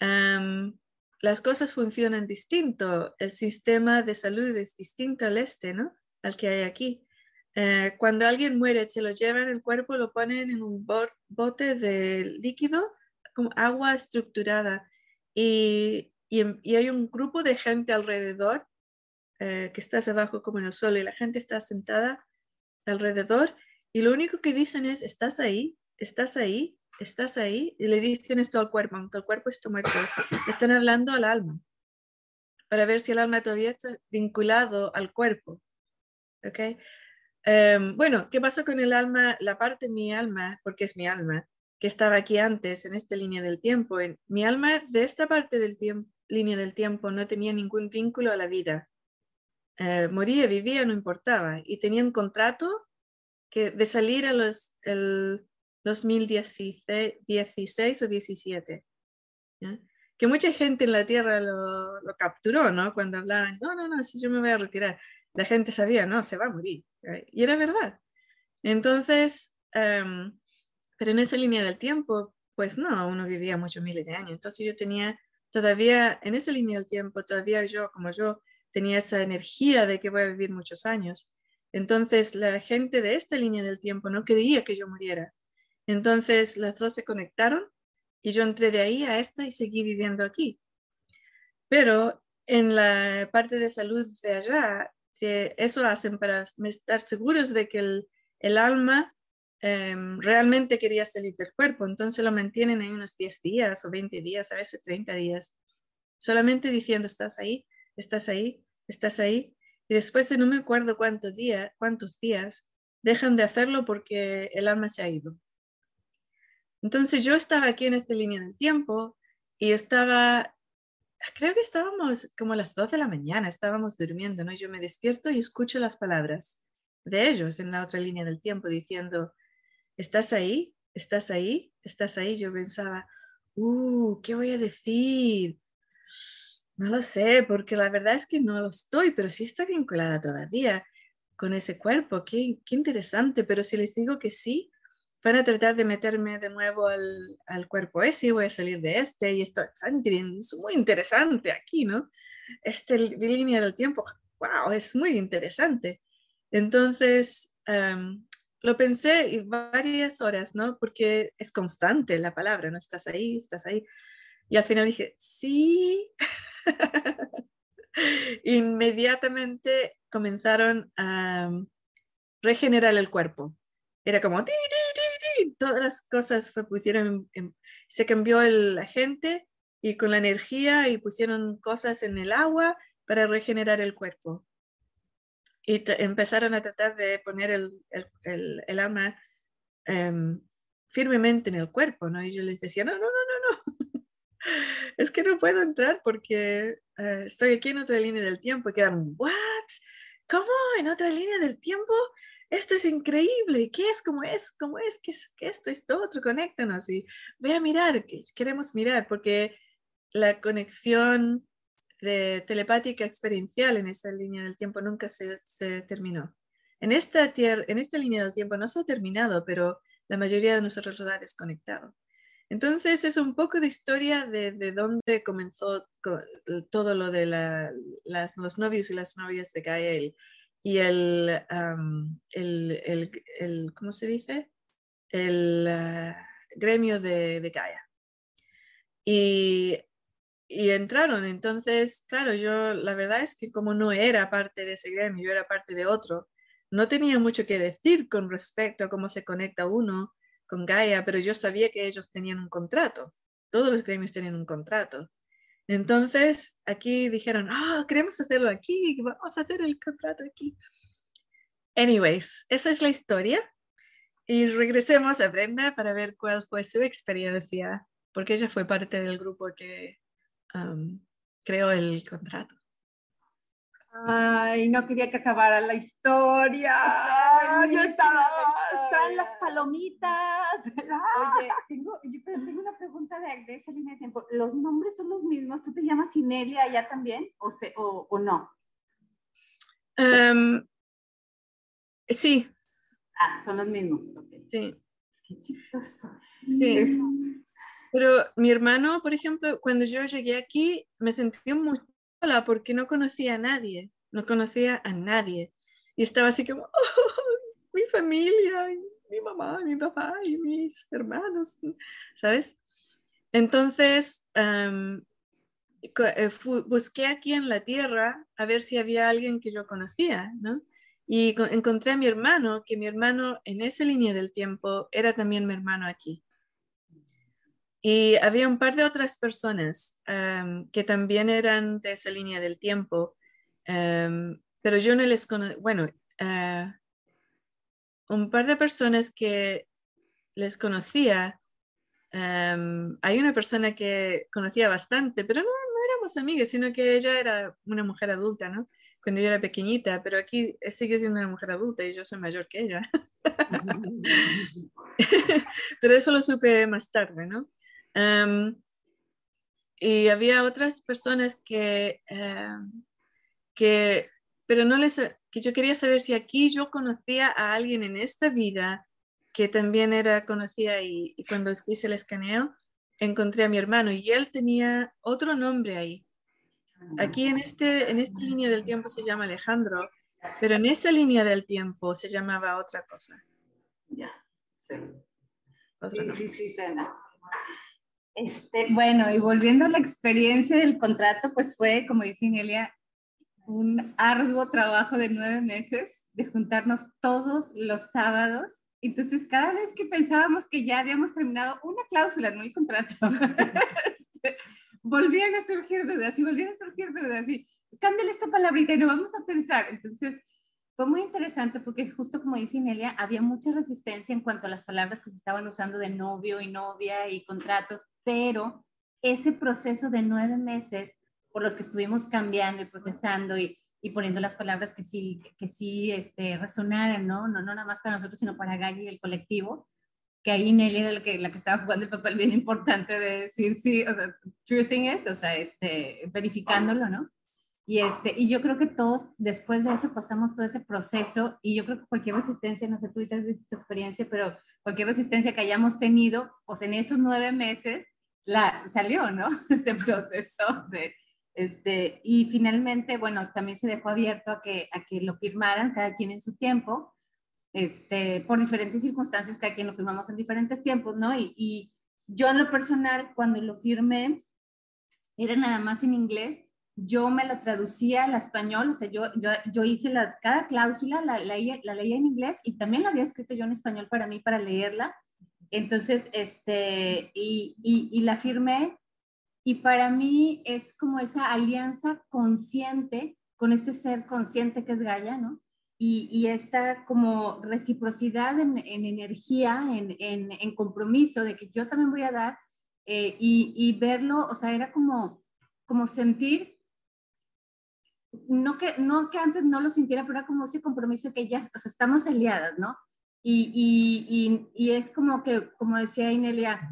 em, las cosas funcionan distinto. El sistema de salud es distinto al este, ¿no? Al que hay aquí. Eh, cuando alguien muere, se lo llevan el cuerpo, lo ponen en un bote de líquido, como agua estructurada. Y, y, hay un grupo de gente alrededor eh, que está abajo como en el suelo y la gente está sentada alrededor y lo único que dicen es, estás ahí, estás ahí, estás ahí, y le dicen esto al cuerpo, aunque el cuerpo está muerto, están hablando al alma, para ver si el alma todavía está vinculado al cuerpo. ¿Ok? Em, bueno, ¿qué pasó con el alma, la parte de mi alma, porque es mi alma, que estaba aquí antes en esta línea del tiempo? En, mi alma de esta parte del tiempo, línea del tiempo no tenía ningún vínculo a la vida. Eh, moría, vivía, no importaba. Y tenía un contrato que de salir a los, el 2016 o 17. Que mucha gente en la Tierra lo, lo, capturó, ¿no? Cuando hablaban, no, no, no, si yo me voy a retirar. La gente sabía, no, se va a morir. Y era verdad. Entonces, em, pero en esa línea del tiempo, pues no, uno vivía muchos miles de años. Entonces yo tenía todavía, en esa línea del tiempo, todavía yo, como yo, tenía esa energía de que voy a vivir muchos años. Entonces la gente de esta línea del tiempo no quería que yo muriera. Entonces las dos se conectaron y yo entré de ahí a esta y seguí viviendo aquí. Pero en la parte de salud de allá, que eso hacen para estar seguros de que el, alma em, realmente quería salir del cuerpo. Entonces lo mantienen ahí unos 10 días o 20 días, a veces 30 días, solamente diciendo, estás ahí, estás ahí, estás ahí. Y después de no me acuerdo cuántos días, cuántos días, dejan de hacerlo porque el alma se ha ido. Entonces yo estaba aquí en esta línea del tiempo y estaba, creo que estábamos como las 2 de la mañana, estábamos durmiendo, ¿no? Yo me despierto y escucho las palabras de ellos en la otra línea del tiempo diciendo, ¿estás ahí? ¿Estás ahí? ¿Estás ahí? Yo pensaba, uh, ¿qué voy a decir? No lo sé, porque la verdad es que no lo estoy, pero sí estoy vinculada todavía con ese cuerpo. Qué, qué interesante, pero si les digo que sí, van a tratar de meterme de nuevo al, al cuerpo ese, voy a salir de este y esto es muy interesante aquí, ¿no? Este línea del tiempo, wow, es muy interesante. Entonces, lo pensé varias horas, ¿no? Porque es constante la palabra, ¿no? Estás ahí, estás ahí. Y al final dije, sí. Inmediatamente comenzaron a regenerar el cuerpo. Era como, todas las cosas pusieron, se cambió la gente y con la energía y pusieron cosas en el agua para regenerar el cuerpo. Y empezaron a tratar de poner el, el, el, alma em, firmemente en el cuerpo, ¿no? Y yo les decía, no, no, no, no, no. es que no puedo entrar porque eh, estoy aquí en otra línea del tiempo. Y quedan, ¿what? ¿Cómo? ¿En otra línea del tiempo? Esto es increíble, ¿qué es? ¿Cómo es? ¿Cómo es? ¿Qué es esto? Esto otro, conéctanos y voy a mirar, queremos mirar, porque la conexión de telepática experiencial en esa línea del tiempo nunca se, terminó. En esta, en esta línea del tiempo no se ha terminado, pero la mayoría de nosotros lo ha desconectado. Entonces es un poco de historia de, de dónde comenzó todo lo de las, los novios y las novias de Gael y el, el, el, ¿cómo se dice? El ah, gremio de, de Gaia. Y, y, entraron, entonces, claro, yo la verdad es que como no era parte de ese gremio, yo era parte de otro, no tenía mucho que decir con respecto a cómo se conecta uno con Gaia, pero yo sabía que ellos tenían un contrato, todos los gremios tenían un contrato. Entonces, aquí dijeron, ah, queremos hacerlo aquí, vamos a hacer el contrato aquí. Anyways, esa es la historia. Y regresemos a Brenda para ver cuál fue su experiencia, porque ella fue parte del grupo que um, creó el contrato. Ay, no quería que acabara la historia. Yo estaba, están las palomitas Oye, tengo, yo tengo una pregunta de, de, esa línea de tiempo. ¿Los nombres son los mismos? ¿Tú te llamas Inelia allá también o, se, o, o no? Um, sí. Ah, son los mismos. Okay. Sí. Qué chistoso. Sí. Es... Pero mi hermano, por ejemplo, cuando yo llegué aquí, me sentí muy sola porque no conocía a nadie, no conocía a nadie. Y estaba así como, oh, mi familia, mi mamá, mi papá y mis hermanos, ¿sabes? Entonces, um, busqué aquí en la tierra a ver si había alguien que yo conocía, ¿no? Y encontré a mi hermano, que mi hermano en esa línea del tiempo era también mi hermano aquí. Y había un par de otras personas um, que también eran de esa línea del tiempo, um, pero yo no les conocía, bueno, uh, un par de personas que les conocía, um, hay una persona que conocía bastante, pero no, no éramos amigas, sino que ella era una mujer adulta, ¿no? Cuando yo era pequeñita, pero aquí sigue siendo una mujer adulta y yo soy mayor que ella. pero eso lo supe más tarde, ¿no? Um, y había otras personas que, um, que, pero no les, que yo quería saber si aquí yo conocía a alguien en esta vida que también era conocida y, y cuando hice el escaneo encontré a mi hermano y él tenía otro nombre ahí. Aquí en, este, en esta línea del tiempo se llama Alejandro, pero en esa línea del tiempo se llamaba otra cosa. Ya, sí. Sí, sí, sí, suena. Este, bueno, y volviendo a la experiencia del contrato, pues fue, como dice Inelia, un arduo trabajo de nueve meses de juntarnos todos los sábados. Entonces, cada vez que pensábamos que ya habíamos terminado una cláusula, no el contrato, este, volvían a surgir dudas y volvían a surgir dudas y cámbiale esta palabrita y no vamos a pensar. Entonces, fue muy interesante porque justo como dice Inelia, había mucha resistencia en cuanto a las palabras que se estaban usando de novio y novia y contratos, pero ese proceso de nueve meses por los que estuvimos cambiando y procesando y, y poniendo las palabras que sí, que sí este, resonaran, ¿no? ¿no? No nada más para nosotros, sino para Gaby y el colectivo, que ahí Nelly era la que, la que estaba jugando el papel bien importante de decir sí, o sea, truthing it, o sea, este, verificándolo, ¿no? Y, este, y yo creo que todos después de eso pasamos todo ese proceso y yo creo que cualquier resistencia, no sé, tú te has visto tu experiencia, pero cualquier resistencia que hayamos tenido, pues en esos nueve meses, la, salió, ¿no? Ese proceso de, este, y finalmente, bueno, también se dejó abierto a que, a que lo firmaran cada quien en su tiempo, este, por diferentes circunstancias, cada quien lo firmamos en diferentes tiempos, ¿no? Y, y yo en lo personal, cuando lo firmé, era nada más en inglés, yo me lo traducía al español, o sea, yo, yo, yo hice las, cada cláusula, la, la, la leía en inglés y también la había escrito yo en español para mí, para leerla, entonces, este, y, y, y, la firmé y para mí es como esa alianza consciente con este ser consciente que es Gaia, ¿no? Y, y esta como reciprocidad en, en energía, en, en, en, compromiso de que yo también voy a dar eh, y, y, verlo, o sea, era como, como sentir, no que, no que antes no lo sintiera, pero era como ese compromiso que ya, o sea, estamos aliadas, ¿no? Y, y, y, es como que, como decía Inelia,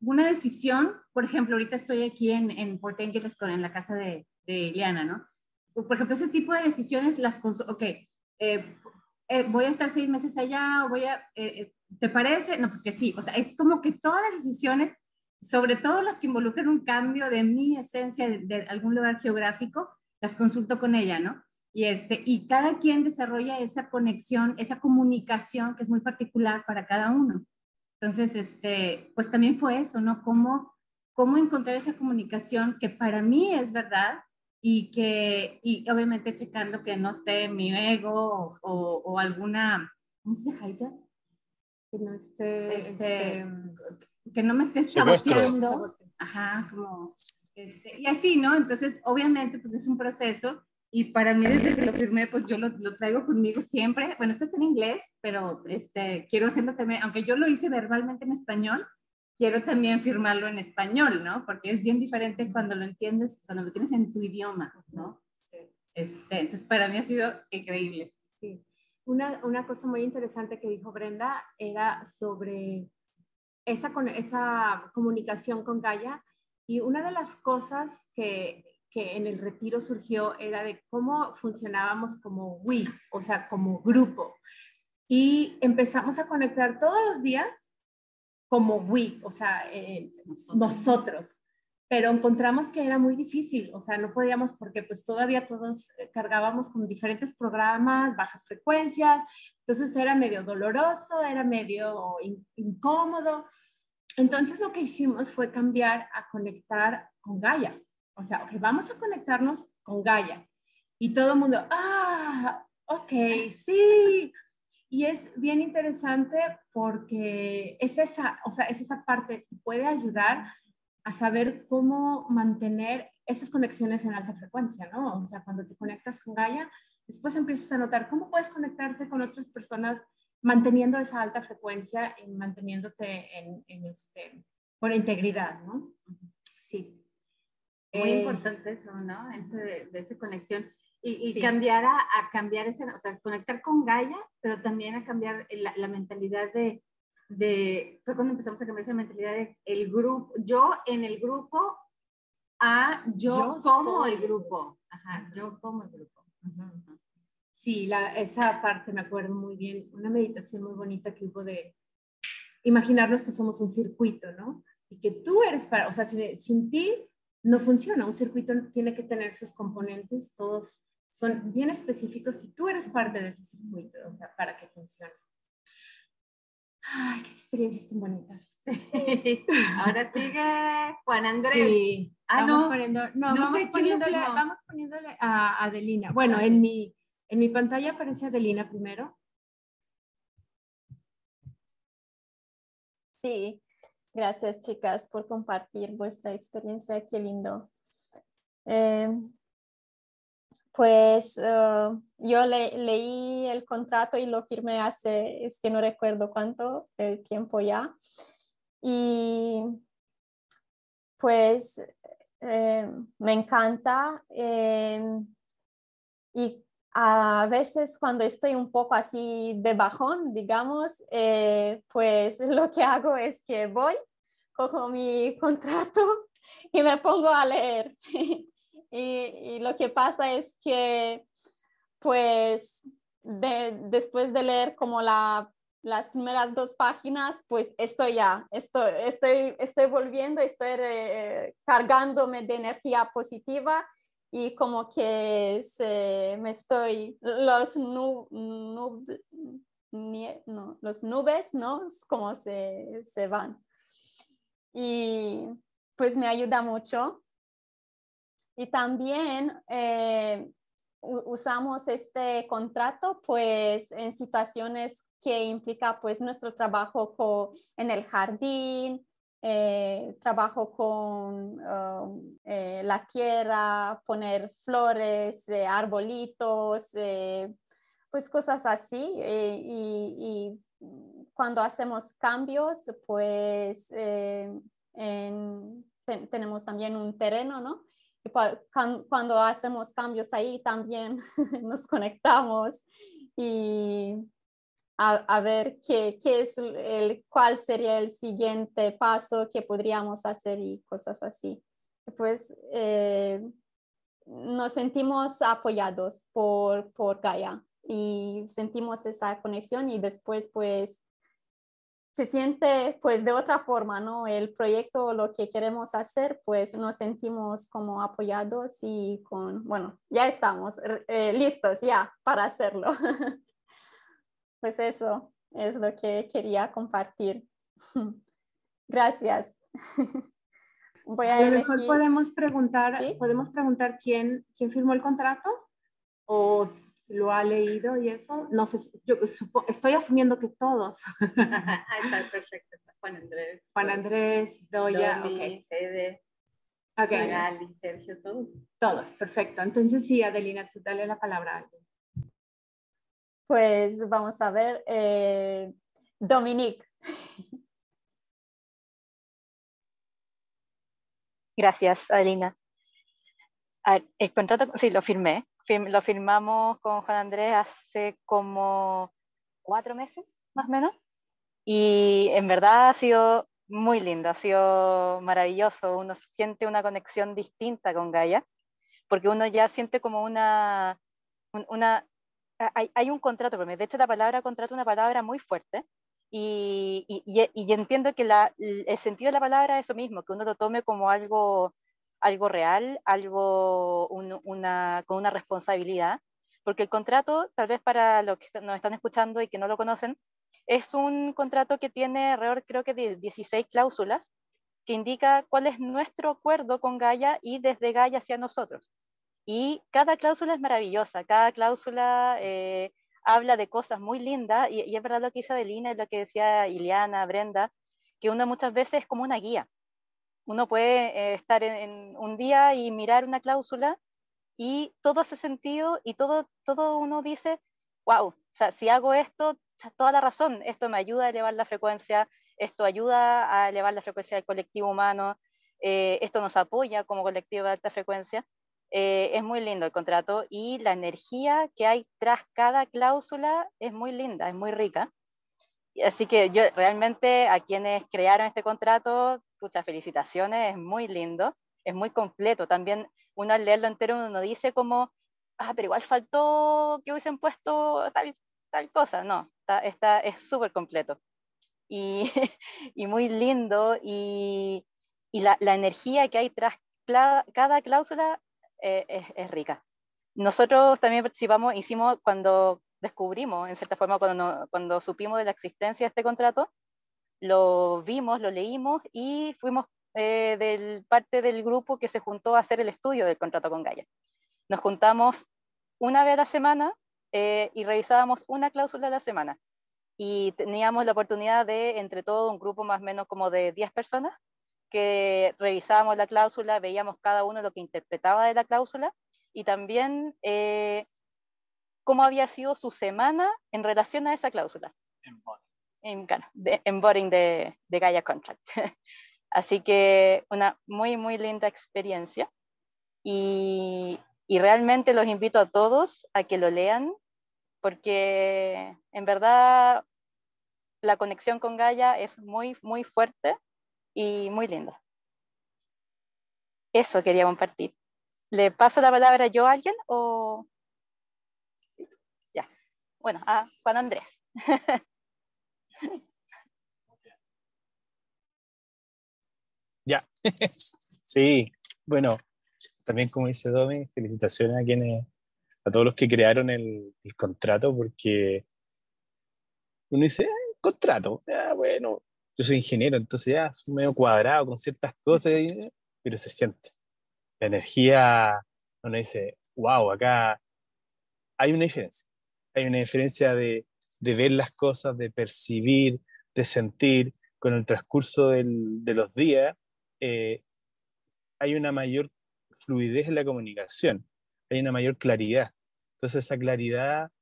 una decisión, por ejemplo, ahorita estoy aquí en, en Port Angeles con, en la casa de, de Liana, ¿no? Por ejemplo, ese tipo de decisiones las, ok, eh, eh, voy a estar seis meses allá, o voy a, eh, ¿te parece? No, pues que sí, o sea, es como que todas las decisiones, sobre todo las que involucran un cambio de mi esencia de, de algún lugar geográfico, las consulto con ella, ¿no? Y, este, y cada quien desarrolla esa conexión, esa comunicación que es muy particular para cada uno. Entonces, este, pues también fue eso, ¿no? Cómo, cómo encontrar esa comunicación que para mí es verdad y que, y obviamente checando que no esté mi ego o, o, o alguna, ¿cómo se dice, Que no esté, este, este, que no me esté saboteando. Ajá, como, este, y así, ¿no? Entonces, obviamente, pues es un proceso y para mí desde que lo firmé, pues yo lo, lo, traigo conmigo siempre. Bueno, esto está en inglés, pero este, quiero hacerlo también, aunque yo lo hice verbalmente en español, quiero también firmarlo en español, ¿no? Porque es bien diferente cuando lo entiendes, cuando lo tienes en tu idioma, ¿no? Este, entonces, para mí ha sido increíble. Sí. una, una cosa muy interesante que dijo Brenda era sobre esa, esa comunicación con Gaia y una de las cosas que, que en el retiro surgió era de cómo funcionábamos como we, o sea, como grupo. Y empezamos a conectar todos los días como we, o sea, eh, nosotros. Pero encontramos que era muy difícil, o sea, no podíamos porque pues todavía todos eh, cargábamos con diferentes programas, bajas frecuencias, entonces era medio doloroso, era medio incómodo. Entonces lo que hicimos fue cambiar a conectar con Gaia. O sea, ok, vamos a conectarnos con Gaia. Y todo el mundo, ah, ok, sí. Y es bien interesante porque es esa, o sea, es esa parte que puede ayudar a saber cómo mantener esas conexiones en alta frecuencia, ¿no? O sea, cuando te conectas con Gaia, después empiezas a notar cómo puedes conectarte con otras personas manteniendo esa alta frecuencia y manteniéndote en, en este, con integridad, ¿no? Sí. Muy eh, importante eso, ¿no? Ese, de esa conexión. Y, y cambiar a, a, cambiar ese, o sea, conectar con Gaia, pero también a cambiar la, la, mentalidad de, de, fue cuando empezamos a cambiar esa mentalidad de el grupo, yo en el grupo, a yo, como el grupo. Ajá, yo como el grupo. Sí, la, esa parte me acuerdo muy bien, una meditación muy bonita que hubo de imaginarnos que somos un circuito, ¿no? Y que tú eres para, o sea, sin, sin ti no funciona. Un circuito tiene que tener sus componentes, todos son bien específicos y tú eres parte de ese circuito, o sea, para que funcione. Ay, qué experiencias tan bonitas. Ahora sigue Juan Andrés. Sí. Ah, vamos no. Poniendo, no, no vamos, poniéndole, vamos poniéndole a Adelina. Bueno, en mi, en mi pantalla aparece Adelina primero. Sí, Gracias, chicas, por compartir vuestra experiencia. Qué lindo. Eh, pues uh, yo le, leí el contrato y lo firmé hace, es que no recuerdo cuánto el tiempo ya. Y pues eh, me encanta. Eh, y a veces cuando estoy un poco así de bajón, digamos, pues lo que hago es que voy cojo mi contrato y me pongo a leer. y, lo que pasa es que, pues, después de leer como la, las primeras dos páginas, pues estoy ya, estoy, estoy, estoy volviendo, estoy eh, cargándome de energía positiva y como que se, me estoy, los, no, los nubes, ¿no? Como se, se van y pues me ayuda mucho. Y también eh, usamos este contrato pues en situaciones que implica pues nuestro trabajo en el jardín, eh, trabajo con um, eh, la tierra, poner flores, arbolitos, pues cosas así. y, cuando hacemos cambios, pues eh, tenemos también un terreno, ¿no? Y cuando hacemos cambios ahí también nos conectamos y a, ver qué, qué, es el, cuál sería el siguiente paso que podríamos hacer y cosas así. Pues eh, nos sentimos apoyados por, por Gaia y sentimos esa conexión y después pues se siente pues de otra forma, ¿no? El proyecto, lo que queremos hacer, pues nos sentimos como apoyados y con, bueno, ya estamos eh, listos ya para hacerlo. pues eso es lo que quería compartir. Gracias. Voy a, lo mejor podemos preguntar, podemos preguntar quién, quién firmó el contrato o lo ha leído y eso, no sé, yo estoy asumiendo que todos. Ahí está, perfecto. Juan Andrés. Juan Andrés, Doya, ok. Fede, Sergio, todos. Todos, perfecto. Entonces sí, Adelina, tú dale la palabra a alguien. Pues vamos a ver, eh, Dominique. Gracias, Adelina. El contrato sí lo firmé, lo firmamos con Juan Andrés hace como cuatro meses, más o menos. Y en verdad ha sido muy lindo, ha sido maravilloso. Uno siente una conexión distinta con Gaia, porque uno ya siente como una... una hay, hay un contrato, de hecho la palabra contrato es una palabra muy fuerte, y, y, y, entiendo que la, el sentido de la palabra es eso mismo, que uno lo tome como algo, algo real, algo una, con una responsabilidad, porque el contrato, tal vez para los que nos están escuchando y que no lo conocen, es un contrato que tiene alrededor, creo que de 16 cláusulas, que indica cuál es nuestro acuerdo con Gaia y desde Gaia hacia nosotros. Y cada cláusula es maravillosa, cada cláusula eh, habla de cosas muy lindas, y, es verdad lo que dice Adelina, es lo que decía Iliana, Brenda, que uno muchas veces es como una guía. Uno puede eh, estar en, un día y mirar una cláusula y todo ese sentido y todo, todo uno dice, wow, si hago esto, toda la razón, esto me ayuda a elevar la frecuencia, esto ayuda a elevar la frecuencia del colectivo humano, eh, esto nos apoya como colectivo de alta frecuencia. Eh, es muy lindo el contrato y la energía que hay tras cada cláusula es muy linda, es muy rica. Así que yo realmente a quienes crearon este contrato, muchas felicitaciones, es muy lindo, es muy completo. También uno al leerlo entero uno dice como, ah, pero igual faltó que hubiesen puesto tal, tal cosa. No, está, es súper completo y, y, muy lindo y, y la, la, energía que hay tras cada cláusula eh, es, es, rica. Nosotros también participamos, hicimos cuando descubrimos, en cierta forma, cuando, cuando supimos de la existencia de este contrato, lo vimos, lo leímos y fuimos eh, del, parte del grupo que se juntó a hacer el estudio del contrato con Gaia. Nos juntamos una vez a la semana eh, y revisábamos una cláusula a la semana. Y teníamos la oportunidad de, entre todo, un grupo más o menos como de 10 personas, que revisábamos la cláusula, veíamos cada uno lo que interpretaba de la cláusula y también eh, cómo había sido su semana en relación a esa cláusula. En, de, de, de Gaia Contract. Así que una muy, muy linda experiencia. Y, y realmente los invito a todos a que lo lean, porque en verdad la conexión con Gaia es muy, muy fuerte y muy linda. Eso quería compartir. ¿Le paso la palabra yo a alguien o...? Ya. Bueno, a Juan Andrés. Ya. Sí, bueno, también como dice Domi, felicitaciones a quienes, a todos los que crearon el, contrato, porque uno dice, ah, contrato, ah, bueno, yo soy ingeniero, entonces ya es medio cuadrado con ciertas cosas, pero se siente. La energía, uno dice, wow, acá hay una diferencia. Hay una diferencia de, de ver las cosas, de percibir, de sentir. Con el transcurso del, de los días, eh, hay una mayor fluidez en la comunicación, hay una mayor claridad. Entonces esa claridad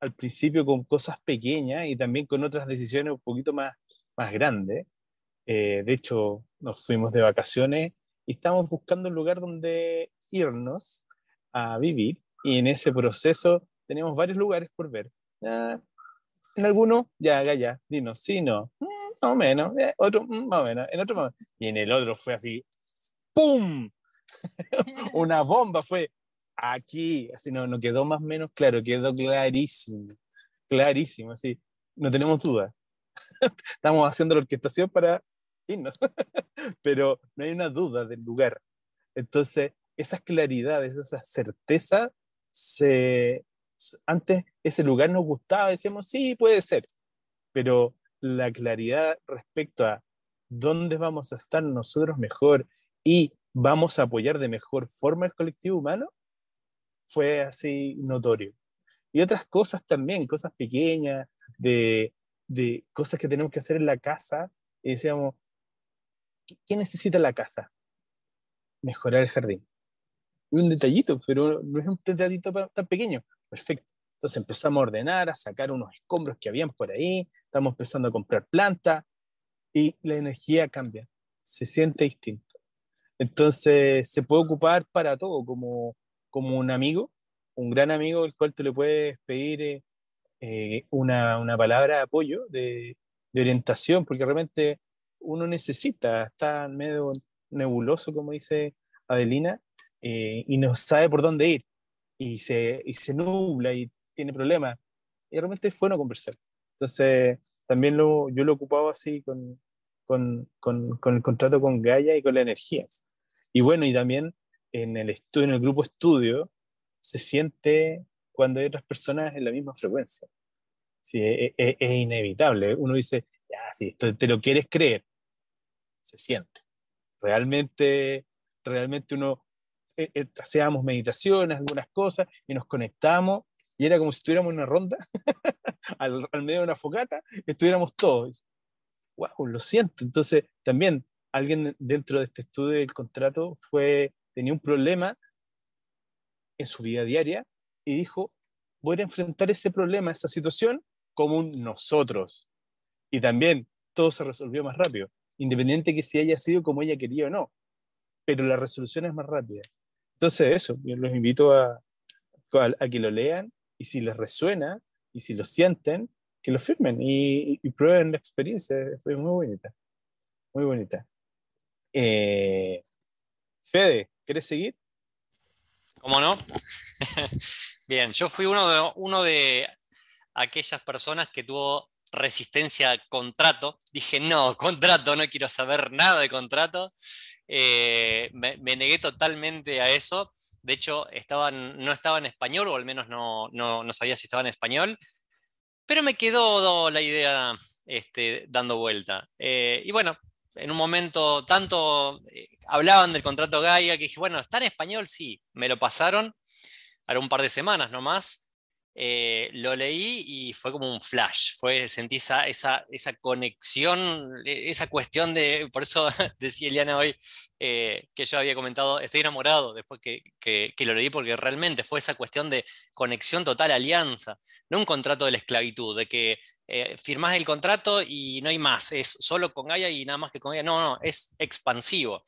al principio con cosas pequeñas y también con otras decisiones un poquito más, más grandes. Eh, de hecho, nos fuimos de vacaciones y estamos buscando un lugar donde irnos a vivir y en ese proceso tenemos varios lugares por ver. en alguno, ya, ya, ya, dinos, sí, no, mm, más o menos, eh, otro, mm, más o menos, en otro, más Y en el otro fue así, ¡pum! una bomba fue aquí, así no, no quedó más o menos claro, quedó clarísimo, clarísimo, así, no tenemos duda. Estamos haciendo la orquestación para irnos, pero no hay una duda del lugar. Entonces, esas claridades, esa certeza, se, antes ese lugar nos gustaba, decíamos, sí, puede ser, pero la claridad respecto a dónde vamos a estar nosotros mejor y vamos a apoyar de mejor forma el colectivo humano, fue así notorio. Y otras cosas también, cosas pequeñas, de, de cosas que tenemos que hacer en la casa, y decíamos, ¿qué necesita la casa? Mejorar el jardín. Un detallito, pero no es un detallito tan pequeño. Perfecto. Entonces empezamos a ordenar, a sacar unos escombros que habían por ahí, estamos empezando a comprar plantas y la energía cambia, se siente distinto. Entonces se puede ocupar para todo, como, como un amigo un gran amigo el cual tú le puedes pedir eh, una, una, palabra de apoyo, de, de, orientación, porque realmente uno necesita, está medio nebuloso, como dice Adelina, eh, y no sabe por dónde ir, y se, y se nubla y tiene problemas, y realmente es bueno conversar. Entonces, también lo, yo lo ocupaba así con, con, con, con, el contrato con Gaia y con la energía. Y bueno, y también en el, estudio, en el grupo estudio se siente cuando hay otras personas en la misma frecuencia. Sí, es, es, es inevitable. Uno dice, ya, si esto te lo quieres creer, se siente. Realmente, realmente uno, eh, eh, hacíamos meditaciones, algunas cosas, y nos conectamos, y era como si estuviéramos en una ronda, al, al, medio de una fogata, estuviéramos todos. ¡Wow! Lo siento. Entonces, también alguien dentro de este estudio del contrato fue, tenía un problema en su vida diaria y dijo, voy a enfrentar ese problema, esa situación, como un nosotros. Y también todo se resolvió más rápido, independiente que si haya sido como ella quería o no, pero la resolución es más rápida. Entonces eso, yo los invito a, a, que lo lean y si les resuena y si lo sienten, que lo firmen y, y prueben la experiencia. Fue muy bonita, muy bonita. Eh, Fede, ¿quieres seguir? ¿Cómo no? Bien, yo fui uno de, aquellas personas que tuvo resistencia al contrato. Dije, no, contrato, no quiero saber nada de contrato. Eh, me, negué totalmente a eso. De hecho, no estaba en español, o al menos no, sabía si estaba en español. Pero me quedó la idea este, dando vuelta. Eh, y bueno, en un momento tanto eh, hablaban del contrato Gaia que dije, bueno, está en español, sí, me lo pasaron, ahora un par de semanas nomás, eh, lo leí y fue como un flash, fue, sentí esa, esa, esa conexión, e, esa cuestión de, por eso decía Eliana hoy eh, que yo había comentado, estoy enamorado después que, que, que, lo leí, porque realmente fue esa cuestión de conexión total, alianza, no un contrato de la esclavitud, de que eh, firmás el contrato y no hay más, es solo con Gaia y nada más que con Gaia. No, no, es expansivo.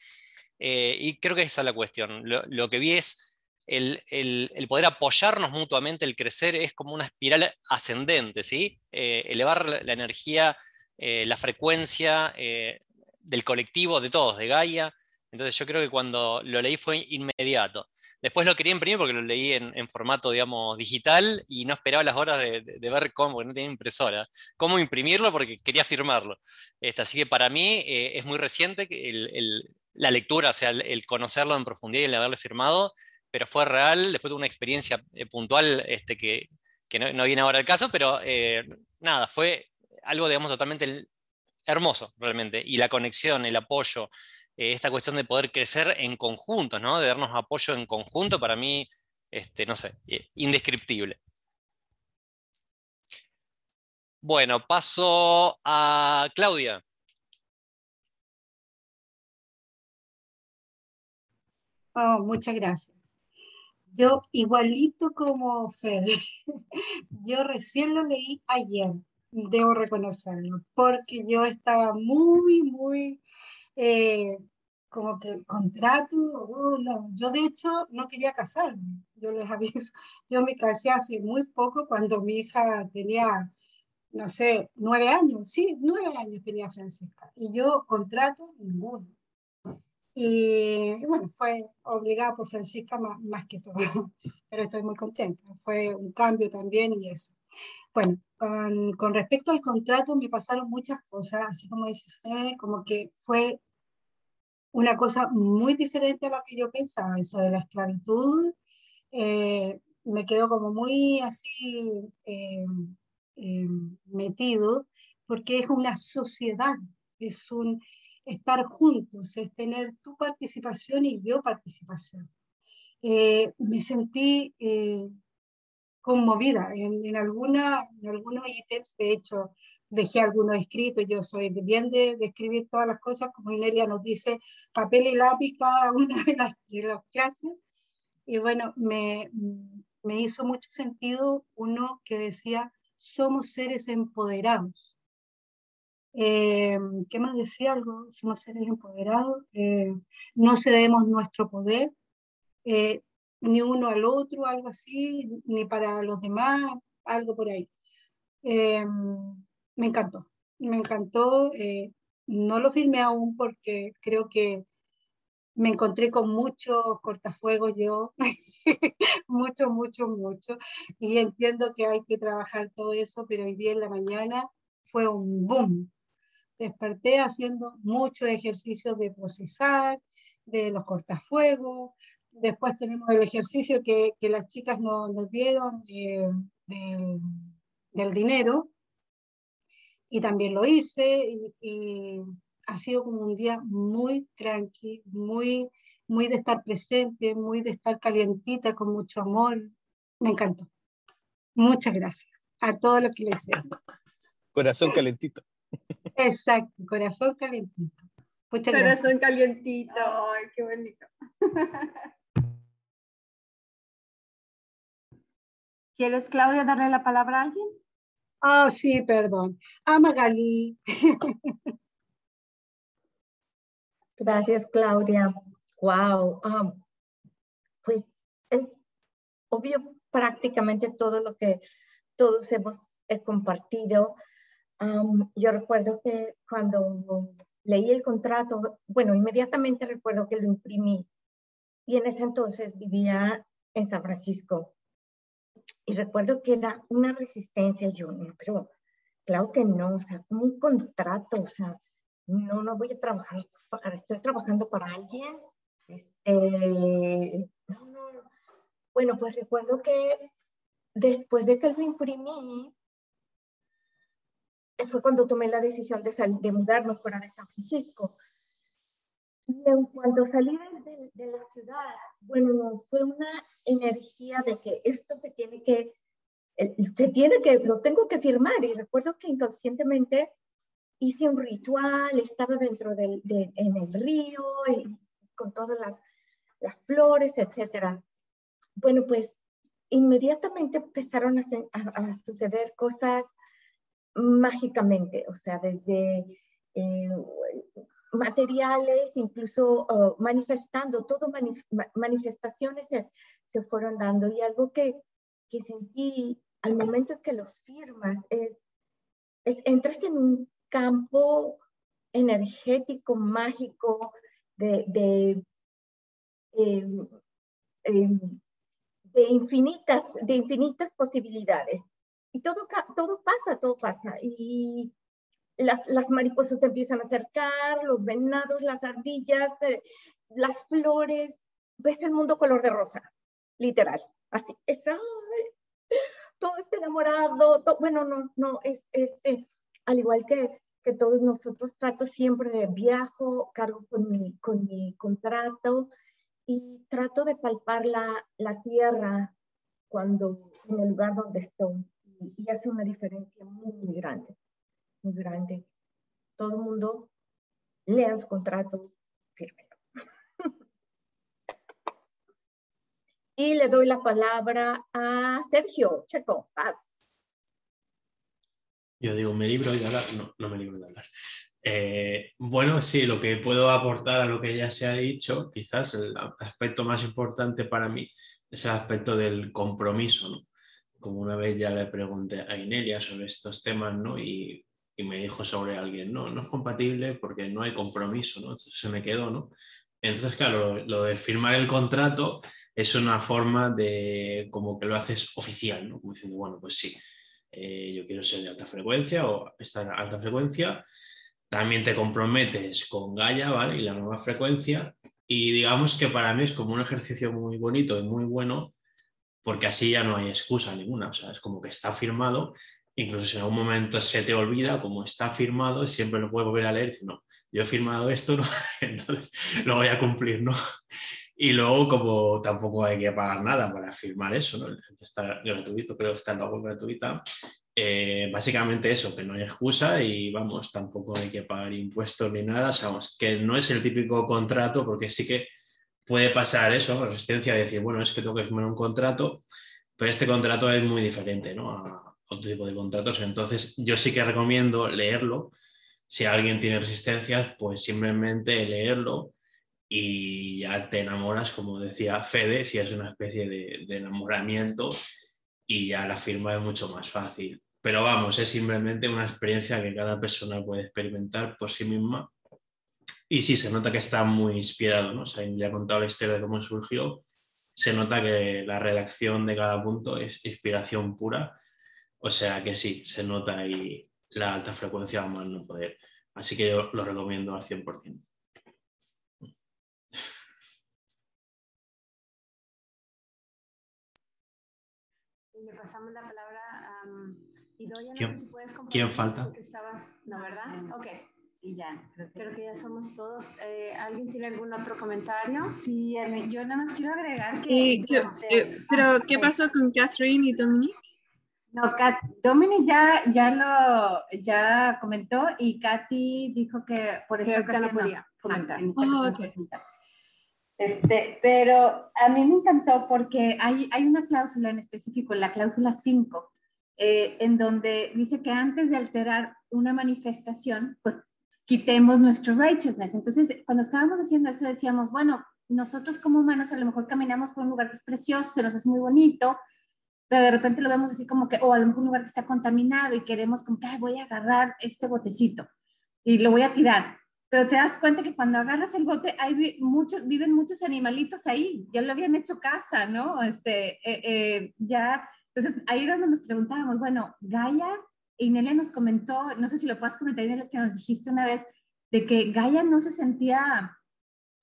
Eh, y creo que esa es la cuestión. Lo, que vi es el, poder apoyarnos mutuamente, el crecer es como una espiral ascendente, ¿sí? Eh, elevar la, energía, la frecuencia del colectivo, de todos, de Gaia. Entonces yo creo que cuando lo leí fue inmediato. Después lo quería imprimir porque lo leí en, formato, digamos, digital y no esperaba las horas de, ver cómo, porque no tenía impresora, cómo imprimirlo porque quería firmarlo. Este, así que para mí eh, es muy reciente la lectura, o sea, el, conocerlo en profundidad y el haberlo firmado, pero fue real, después de una experiencia eh, puntual este, que, no, viene ahora al caso, pero eh, nada, fue algo, digamos, totalmente hermoso realmente. Y la conexión, el apoyo, eh, esta cuestión de poder crecer en conjunto, ¿no? de darnos apoyo en conjunto, para mí, este, no sé, indescriptible. Bueno, paso a Claudia. Oh, muchas gracias. Yo, igualito como Fede, yo recién lo leí ayer, debo reconocerlo, porque yo estaba muy, muy eh, como que contrato, oh, no. yo de hecho no quería casarme, yo les aviso, yo me casé hace muy poco cuando mi hija tenía, no sé, nueve años, sí, nueve años tenía Francisca, y yo contrato ninguno. Y, bueno, fue obligada por Francisca más, más, que todo, pero estoy muy contenta, fue un cambio también y eso. Bueno, con, con, respecto al contrato me pasaron muchas cosas, así como dice Fede, como que fue una cosa muy diferente a lo que yo pensaba, eso de la esclavitud, eh, me quedó como muy así eh, eh, metido, porque es una sociedad, es un estar juntos, es tener tu participación y yo participación. me sentí conmovida en, en, alguna, en algunos ítems, de hecho, dejé algunos escritos, yo soy bien de, de, escribir todas las cosas, como Inelia nos dice, papel y lápiz cada una de las, de las clases. Y bueno, me, me hizo mucho sentido uno que decía, somos seres empoderados. Eh, ¿Qué más decía algo? Somos seres empoderados, eh, no cedemos nuestro poder. Eh, ni uno al otro, algo así, ni para los demás, algo por ahí. Em, me encantó, me encantó. Eh, no lo firmé aún porque creo que me encontré con muchos cortafuegos yo, mucho, mucho, mucho, y entiendo que hay que trabajar todo eso, pero hoy día en la mañana fue un boom. Desperté haciendo muchos ejercicios de procesar, de los cortafuegos, después tenemos el ejercicio que, que las chicas nos, nos dieron de, del dinero, y también lo hice, y ha sido como un día muy tranqui, muy, muy de estar presente, muy de estar calientita, con mucho amor. Me encantó. Muchas gracias a todos los que le hicieron. Corazón calentito. Exacto, corazón calentito. Muchas corazón calientito, ay, qué bonito. ¿Quieres, Claudia, darle la palabra a alguien? Ah, sí, perdón. A Magali. Gracias, Claudia. Wow. pues es obvio prácticamente todo lo que todos hemos compartido. Yo recuerdo que cuando leí el contrato, bueno, inmediatamente recuerdo que lo imprimí y en ese entonces vivía en San Francisco. Y recuerdo que era una resistencia junior, pero claro que no, o sea, como un contrato, o sea, no, no voy a trabajar, estoy trabajando para alguien. Este, no, no. Bueno, pues recuerdo que después de que lo imprimí, fue cuando tomé la decisión de, salir, de mudarme fuera de San Francisco. Y en cuanto salí de, de, la ciudad, bueno, fue una energía de que esto se tiene que, eh, se tiene que, lo tengo que firmar. Y recuerdo que inconscientemente hice un ritual, estaba dentro del, en el río con todas las, las flores, etc. Bueno, pues inmediatamente empezaron a, suceder cosas mágicamente, o sea, desde eh, materiales, incluso oh, manifestando, todo manifestaciones se, fueron dando y algo que, que sentí al momento en que lo firmas es, entras en un campo energético, mágico, de, de, em, em, de, infinitas, de infinitas posibilidades. Y todo, todo pasa, todo pasa. Y las, las mariposas empiezan a acercar, los venados, las ardillas, eh, las flores. Ves el mundo color de rosa, literal. Así, es, todo está enamorado. bueno, no, no, es, es eh, al igual que que todos nosotros trato siempre de viajo, cargo con mi, con mi contrato y trato de palpar la, la tierra cuando en el lugar donde estoy y, hace una diferencia muy, grande, muy grande. Todo el mundo lean su contrato, firme. y le doy la palabra a Sergio Checo Paz. Yo digo, ¿me libro de hablar? No, no me libro de hablar. Eh, bueno, sí, lo que puedo aportar a lo que ya se ha dicho, quizás el aspecto más importante para mí es el aspecto del compromiso, ¿no? Como una vez ya le pregunté a Inelia sobre estos temas, ¿no? Y, y me dijo sobre alguien, no, no es compatible porque no hay compromiso, ¿no? Entonces se me quedó, ¿no? Entonces, claro, lo, lo, de firmar el contrato es una forma de como que lo haces oficial, ¿no? Como diciendo, bueno, pues sí, eh, yo quiero ser de alta frecuencia o estar en alta frecuencia. También te comprometes con Gaia, ¿vale? Y la nueva frecuencia. Y digamos que para mí es como un ejercicio muy bonito y muy bueno, porque así ya no hay excusa ninguna. O sea, es como que está firmado, incluso si en algún momento se te olvida, como está firmado, siempre lo puedes volver a leer no, yo he firmado esto, ¿no? entonces lo voy a cumplir, ¿no? Y luego, como tampoco hay que pagar nada para firmar eso, ¿no? Está gratuito, creo que está en la web gratuita. Eh, básicamente eso, que no hay excusa y vamos, tampoco hay que pagar impuestos ni nada. Sabemos que no es el típico contrato, porque sí que puede pasar eso, resistencia de decir, bueno, es que tengo que firmar un contrato, pero este contrato es muy diferente, ¿no? A otro tipo de contratos. Entonces, yo sí que recomiendo leerlo. Si alguien tiene resistencias, pues simplemente leerlo y ya te enamoras, como decía Fede, si es una especie de, de enamoramiento y ya la firma es mucho más fácil. Pero vamos, es simplemente una experiencia que cada persona puede experimentar por sí misma. Y sí, se nota que está muy inspirado, ¿no? O sea, ya ha contado la historia de cómo surgió. Se nota que la redacción de cada punto es inspiración pura. O sea que sí, se nota ahí la alta frecuencia a más no poder. Así que yo lo recomiendo al 100%. Le pasamos la palabra a um, Idoya. No ¿Quién, sé si puedes ¿quién falta? que estabas- No, ¿verdad? Ok. Y ya, creo que ya somos todos. Eh, ¿Alguien tiene algún otro comentario? Sí, yo nada más quiero agregar que... Y que- durante- eh, pero, ¿qué pasó con Catherine y Dominique? No, Kat, Dominic ya, ya lo ya comentó y Katy dijo que por esta Que ahorita no ocasión podía comentar. Ah, ocasión ok. no comentar. Este, pero a mí me encantó porque hay, hay una cláusula en específico, la cláusula 5, eh, en donde dice que antes de alterar una manifestación, pues quitemos nuestro righteousness. Entonces, cuando estábamos haciendo eso, decíamos, bueno, nosotros como humanos a lo mejor caminamos por un lugar que es precioso, se nos hace muy bonito, pero de repente lo vemos así como que, o a lo mejor un lugar que está contaminado y queremos como que, "Ay, voy a agarrar este botecito y lo voy a tirar. Pero te das cuenta que cuando agarras el bote, hay muchos, viven muchos animalitos ahí, ya lo habían hecho casa, ¿no? Este, eh, eh, ya, entonces ahí era donde nos preguntábamos, bueno, Gaia, Inelia nos comentó, no sé si lo puedes comentar, Inelia, que nos dijiste una vez, de que Gaia no se sentía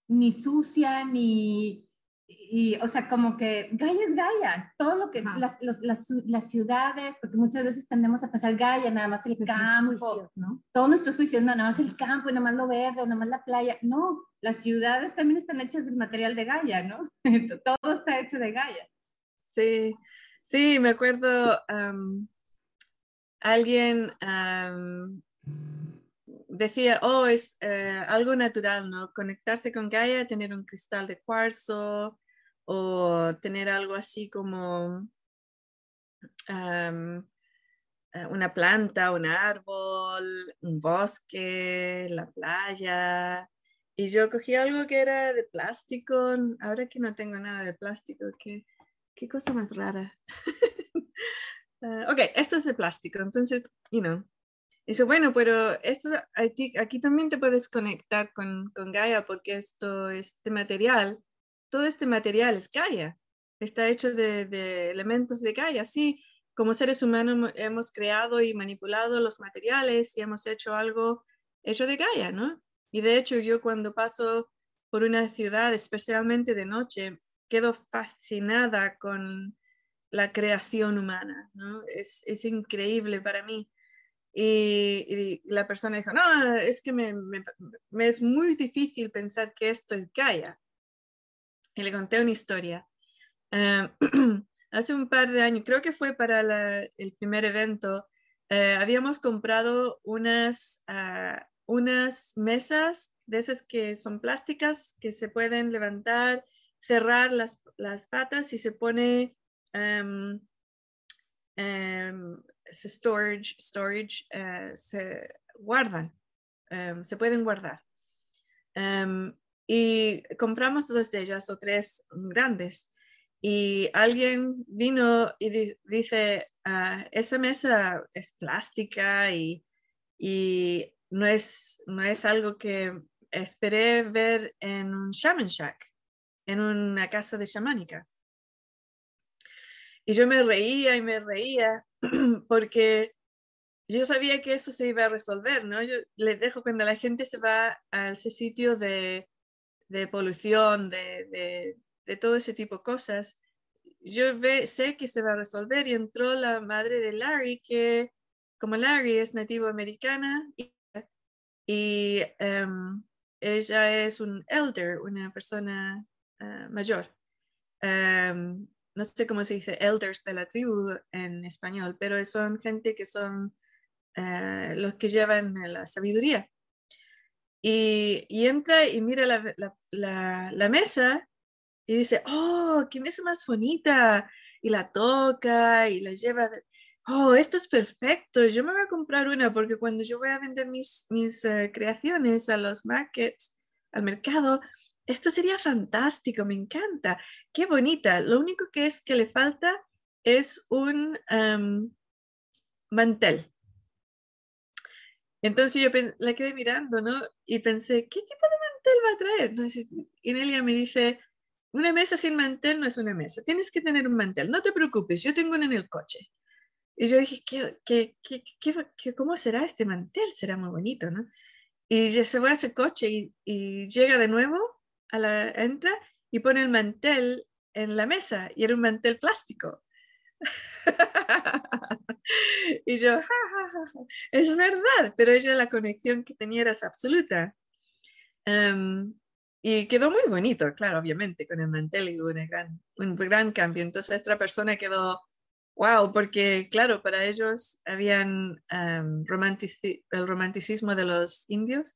ni sucia, ni, y, o sea, como que Gaia es Gaia, todo lo que, las, los- las, las ciudades, porque muchas veces tendemos a pensar Gaia, nada más el Nuestros campo, juicios, ¿no? todos nuestros juicios, no, nada más el campo y nada más lo verde o nada más la playa, no, las ciudades también están hechas del material de Gaia, ¿no? todo está hecho de Gaia. Sí, sí, me acuerdo, am, alguien am, decía, oh, es eh, algo natural, ¿no? Conectarse con Gaia, tener un cristal de cuarzo o tener algo así como eh, una planta, un árbol, un bosque, la playa. Y yo cogí algo que era de plástico, ahora que no tengo nada de plástico, ¿qué, qué cosa más rara? Ah, ok, esto es de plástico, entonces, you know. Dice, bueno, pero esto, aquí, aquí también te puedes conectar con, con Gaia porque esto, este material, todo este material es Gaia, está hecho de, de elementos de Gaia. Sí, como seres humanos hemo- hemos creado y manipulado los materiales y hemos hecho algo hecho de Gaia, ¿no? Y de hecho yo cuando paso por una ciudad, especialmente de noche, quedo fascinada con la creación humana, ¿no? Es, es increíble para mí. Y, la persona dijo, no, es que me, es muy difícil pensar que esto es Gaia. Y le conté una historia. Eh, hace un par de años, creo que fue para el primer evento, eh, habíamos comprado unas, ah, unas mesas de esas que son plásticas, que se pueden levantar, cerrar las, las patas y se pone em, ese storage, storage eh, se guardan, em, se pueden guardar. Y compramos dos de ellas o tres grandes. Y alguien vino y di- dice, "Ah, esa mesa es plástica y, y no, es, no es algo que esperé ver en un shaman shack, en una casa de chamánica. Y yo me reía y me reía porque yo sabía que eso se iba a resolver, ¿no? Yo les dejo cuando la gente se va a ese sitio de, de polución, de, de, de todo ese tipo de cosas, yo ve, sé que se va a resolver y entró la madre de Larry, que como Larry es nativo americana y, y, em, ella es un elder, una persona ah, mayor. Em, no sé cómo se dice elders de la tribu en español, pero son gente que son eh, los que llevan la sabiduría. Y, y entra y mira la, la- la- la mesa y dice, oh, qué mesa más bonita. Y la toca y la lleva. Oh, esto es perfecto. Yo me voy a comprar una porque cuando yo voy a vender mis, mis eh, creaciones a los markets, al mercado, esto sería fantástico, me encanta, qué bonita. Lo único que es que le falta es un em, mantel. Entonces yo la quedé mirando, ¿no? Y pensé, ¿qué tipo de mantel va a traer? Y Nelia me dice, una mesa sin mantel no es una mesa, tienes que tener un mantel, no te preocupes, yo tengo uno en el coche. Y yo dije, ¿qué, qué, qué, cómo será este mantel? Será muy bonito, ¿no? Y ya se va a ese coche y, y llega de nuevo, a la, entra y pone el mantel en la mesa y era un mantel plástico. y yo, es verdad, pero ella la conexión que tenía era absoluta. Em, y quedó muy bonito, claro, obviamente, con el mantel y un gran, un gran cambio. Entonces, esta persona quedó, wow, porque, claro, para ellos habían um, el romanticismo de los indios,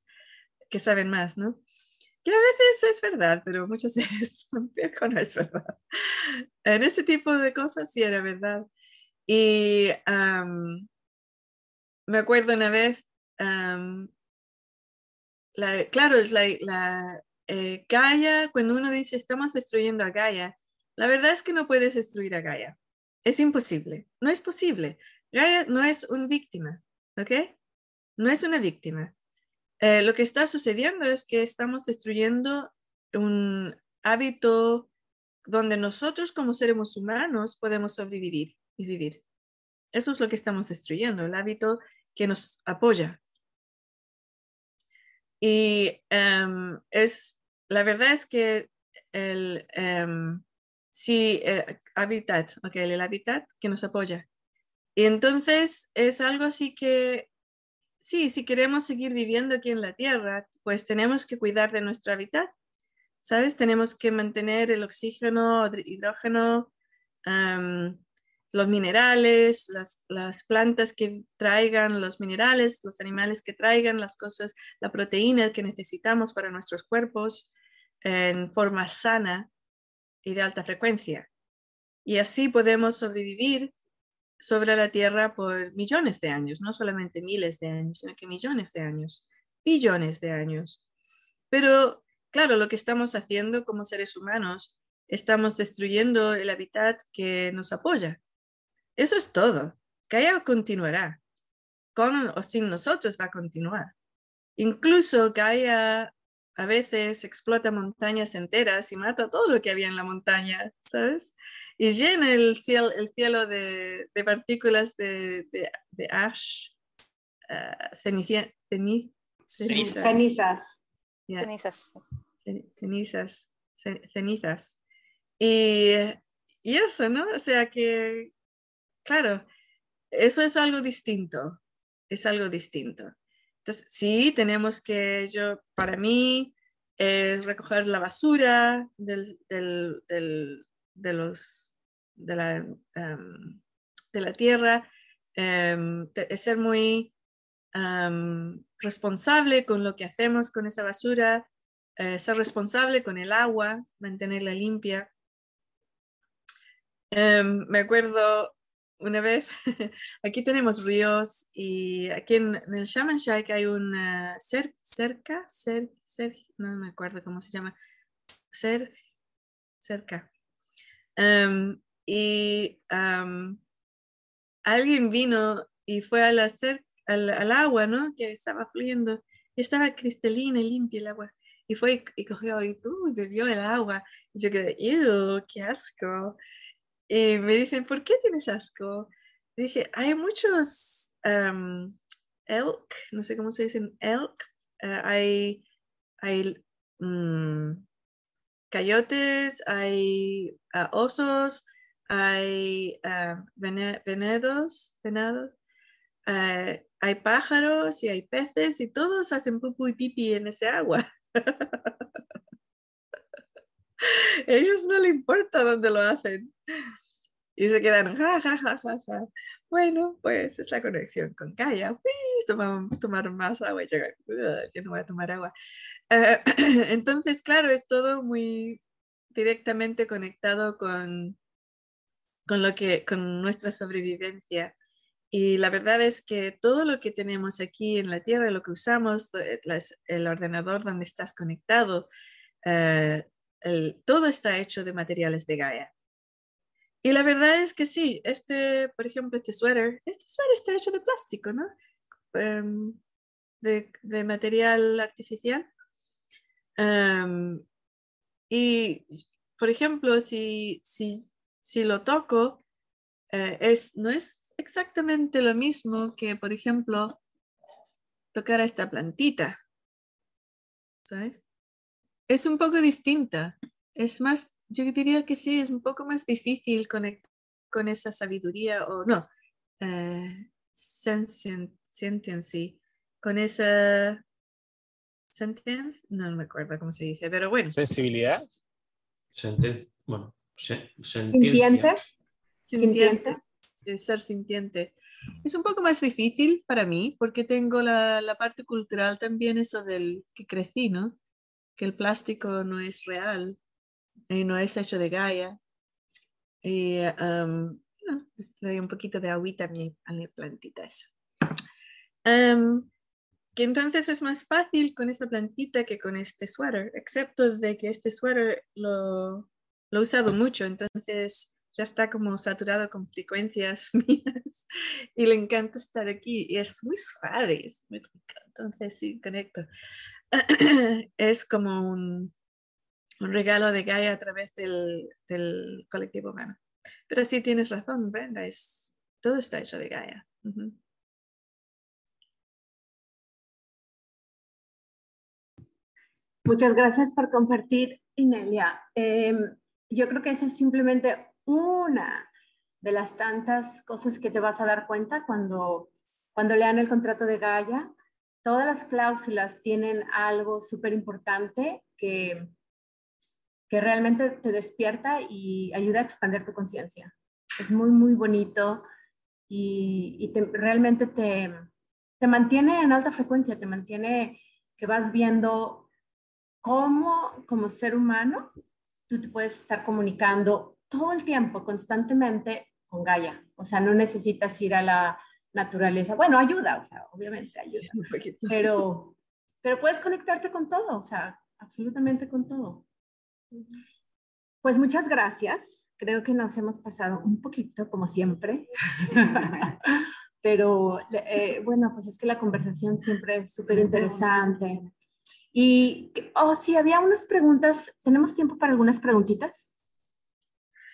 que saben más, ¿no? Que a veces es verdad, pero muchas veces tampoco no es verdad. En ese tipo de cosas sí era verdad. Y me acuerdo una vez, la, claro, es la, la eh, Gaia, cuando uno dice estamos destruyendo a Gaia, la verdad es que no puedes destruir a Gaia. Es imposible. No es posible. Gaia no es una víctima, ¿ok? No es una víctima. Eh, lo que está sucediendo es que estamos destruyendo un hábito donde nosotros como seres humanos podemos sobrevivir y vivir. Eso es lo que estamos destruyendo, el hábito que nos apoya. Y em, es, la verdad es que el, um, hábitat, okay, el hábitat que nos apoya. Y entonces es algo así que, sí, si queremos seguir viviendo aquí en la Tierra, pues tenemos que cuidar de nuestro hábitat, ¿sabes? Tenemos que mantener el oxígeno, hidrógeno, los minerales, las, las, plantas que traigan los minerales, los animales que traigan las cosas, la proteína que necesitamos para nuestros cuerpos en forma sana y de alta frecuencia. Y así podemos sobrevivir sobre la Tierra por millones de años, no solamente miles de años, sino que millones de años, billones de años. Pero claro, lo que estamos haciendo como seres humanos, estamos destruyendo el hábitat que nos apoya, eso es todo. Gaia continuará. Con o sin nosotros va a continuar. Incluso Gaia a veces explota montañas enteras y mata todo lo que había en la montaña, ¿sabes? Y llena el cielo, el cielo de, partículas de, ash, uh, cenizas. Cenizas. Cenizas. Cenizas. Y, y eso, ¿no? O sea que Claro, eso es algo distinto, es algo distinto. Entonces, sí, tenemos que, yo, para mí, es recoger la basura del, de, los, de, la, em, de la tierra, es ser muy em, responsable con lo que hacemos con esa basura, eh, ser responsable con el agua, mantenerla limpia. me acuerdo una vez, aquí tenemos ríos y aquí en, el Shaman Shack hay una cerca, cer, no me acuerdo cómo se llama, cer, cerca. Em, y alguien vino y fue a la al, al, agua, ¿no? Que estaba fluyendo y estaba cristalina y limpia el agua. Y fue y, cogió y, tú, bebió el agua. Y yo quedé, qué asco! Y me dicen, ¿por qué tienes asco? Dije, hay muchos elk, no sé cómo se dicen elk, eh, hay, hay mm, coyotes, hay ah, osos, hay uh, venados, venados eh, hay pájaros y hay peces y todos hacen pupu y pipi en ese agua. ellos no le importa dónde lo hacen. Y se quedan, ja, ja, ja, ja, ja. Bueno, pues es la conexión con Kaya. Tomaron, tomaron, más agua y yo no voy a tomar agua. Eh, entonces, claro, es todo muy directamente conectado con, con, lo que, con nuestra sobrevivencia. Y la verdad es que todo lo que tenemos aquí en la Tierra, lo que usamos, el ordenador donde estás conectado, eh, todo está hecho de materiales de Gaia. Y la verdad es que sí, este, por ejemplo, este suéter, este suéter está hecho de plástico, ¿no? Em, de, material artificial. Em, y, por ejemplo, si, si, si lo toco, eh, es, no es exactamente lo mismo que, por ejemplo, tocar a esta plantita. ¿Sabes? Es un poco distinta. Es más, yo diría que sí, es un poco más difícil conectar con esa sabiduría o no, eh, sentience, con esa sentience, no me acuerdo cómo se dice, pero bueno. Sensibilidad. bueno, sintiente. Sintiente. Ser sintiente. Es un poco más difícil para mí porque tengo la, la, parte cultural también, eso del que crecí, ¿no? Que el plástico no es real y no es hecho de Gaia. Y um, le doy un poquito de agüita a mi, a mi plantita esa. Um, que entonces es más fácil con esa plantita que con este suéter, excepto de que este suéter lo, lo he usado mucho, entonces ya está como saturado con frecuencias mías y le encanta estar aquí y es muy suave, es muy rico, entonces sí, conecto. es como un, un regalo de Gaia a través del, del, colectivo humano. Pero sí tienes razón, Brenda, es, todo está hecho de Gaia. Muchas gracias por compartir, Inelia. Em, yo creo que esa es simplemente una de las tantas cosas que te vas a dar cuenta cuando, cuando lean el contrato de Gaia. Todas las cláusulas tienen algo súper importante que, que realmente te despierta y ayuda a expandir tu conciencia. Es muy, muy bonito y, realmente te, te mantiene en alta frecuencia, te mantiene que vas viendo cómo como ser humano tú te puedes estar comunicando todo el tiempo, constantemente con Gaia. O sea, no necesitas ir a la naturaleza. Bueno, ayuda, o sea, obviamente ayuda. Pero, pero puedes conectarte con todo, o sea, absolutamente con todo. Pues muchas gracias. Creo que nos hemos pasado un poquito, como siempre. pero eh, bueno, pues es que la conversación siempre es súper interesante. Y, oh, sí, había unas preguntas. ¿Tenemos tiempo para algunas preguntitas?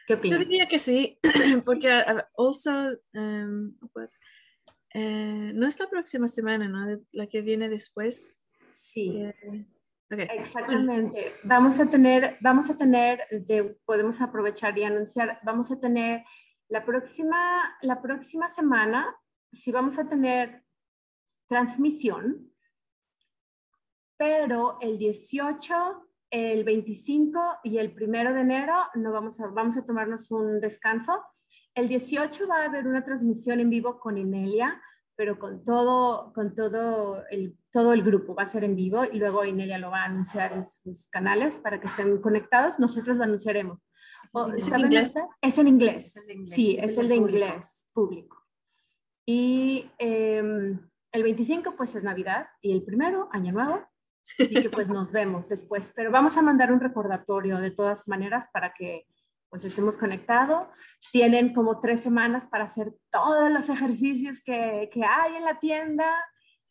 ¿Qué opinas? Yo diría que sí, porque also, um, eh, no es la próxima semana, ¿no? La que viene después. Sí. Eh, Exactamente. Vamos a tener, vamos a tener, de, podemos aprovechar y anunciar, vamos a tener la próxima, la próxima semana, si vamos a tener transmisión, pero el 18, el 25 y el 1 de enero no vamos a, vamos a tomarnos un descanso. El 18 va a haber una transmisión en vivo con Inelia, pero con todo, con todo el, todo el grupo va a ser en vivo y luego Inelia lo va a anunciar en sus canales para que estén conectados. Nosotros lo anunciaremos. ¿Es, en inglés? es en inglés? Sí, es el de inglés público. Y em, el 25 pues es Navidad y el primero, Año Nuevo. Así que pues nos vemos después, pero vamos a mandar un recordatorio de todas maneras para que pues estemos conectados. Tienen como tres semanas para hacer todos los ejercicios que, que hay en la tienda,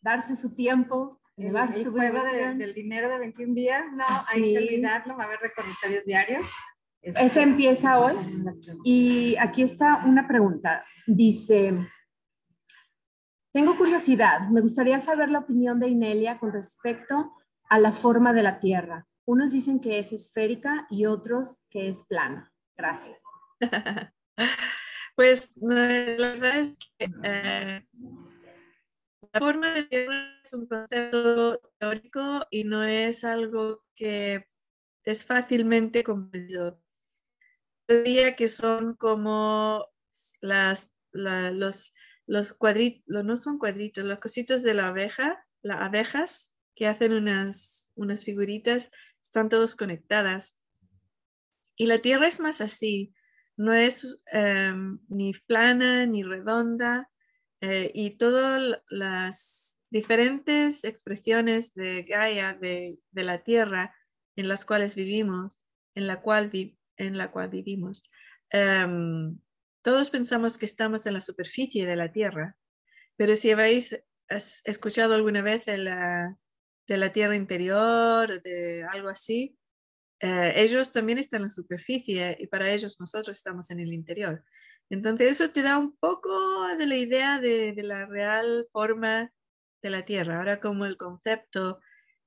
darse su tiempo, llevar su juego del dinero de 21 días, no, hay que olvidarlo, va a haber recordatorios diarios. Ese este, empieza hoy y aquí está una pregunta. Dice, tengo curiosidad, me gustaría saber la opinión de Inelia con respecto a la forma de la Tierra. Unos dicen que es esférica y otros que es plana. Gracias. pues la verdad es que eh, la forma de la Tierra es un concepto teórico y no es algo que es fácilmente comprendido. Yo diría que son como los, los cuadritos, no son cuadritos, los cositos de la abeja, las abejas que hacen unas, unas figuritas, están todos conectadas. Y la Tierra es más así, no es em, ni plana ni redonda, eh, y todas las diferentes expresiones de Gaia, de, de, la Tierra, en las cuales vivimos, en la cual, en la cual vivimos. Em, todos pensamos que estamos en la superficie de la Tierra, pero si habéis escuchado alguna vez de la, de la Tierra interior, de algo así, eh, ellos también están en la superficie y para ellos nosotros estamos en el interior. Entonces eso te da un poco de la idea de, la real forma de la Tierra. Ahora como el concepto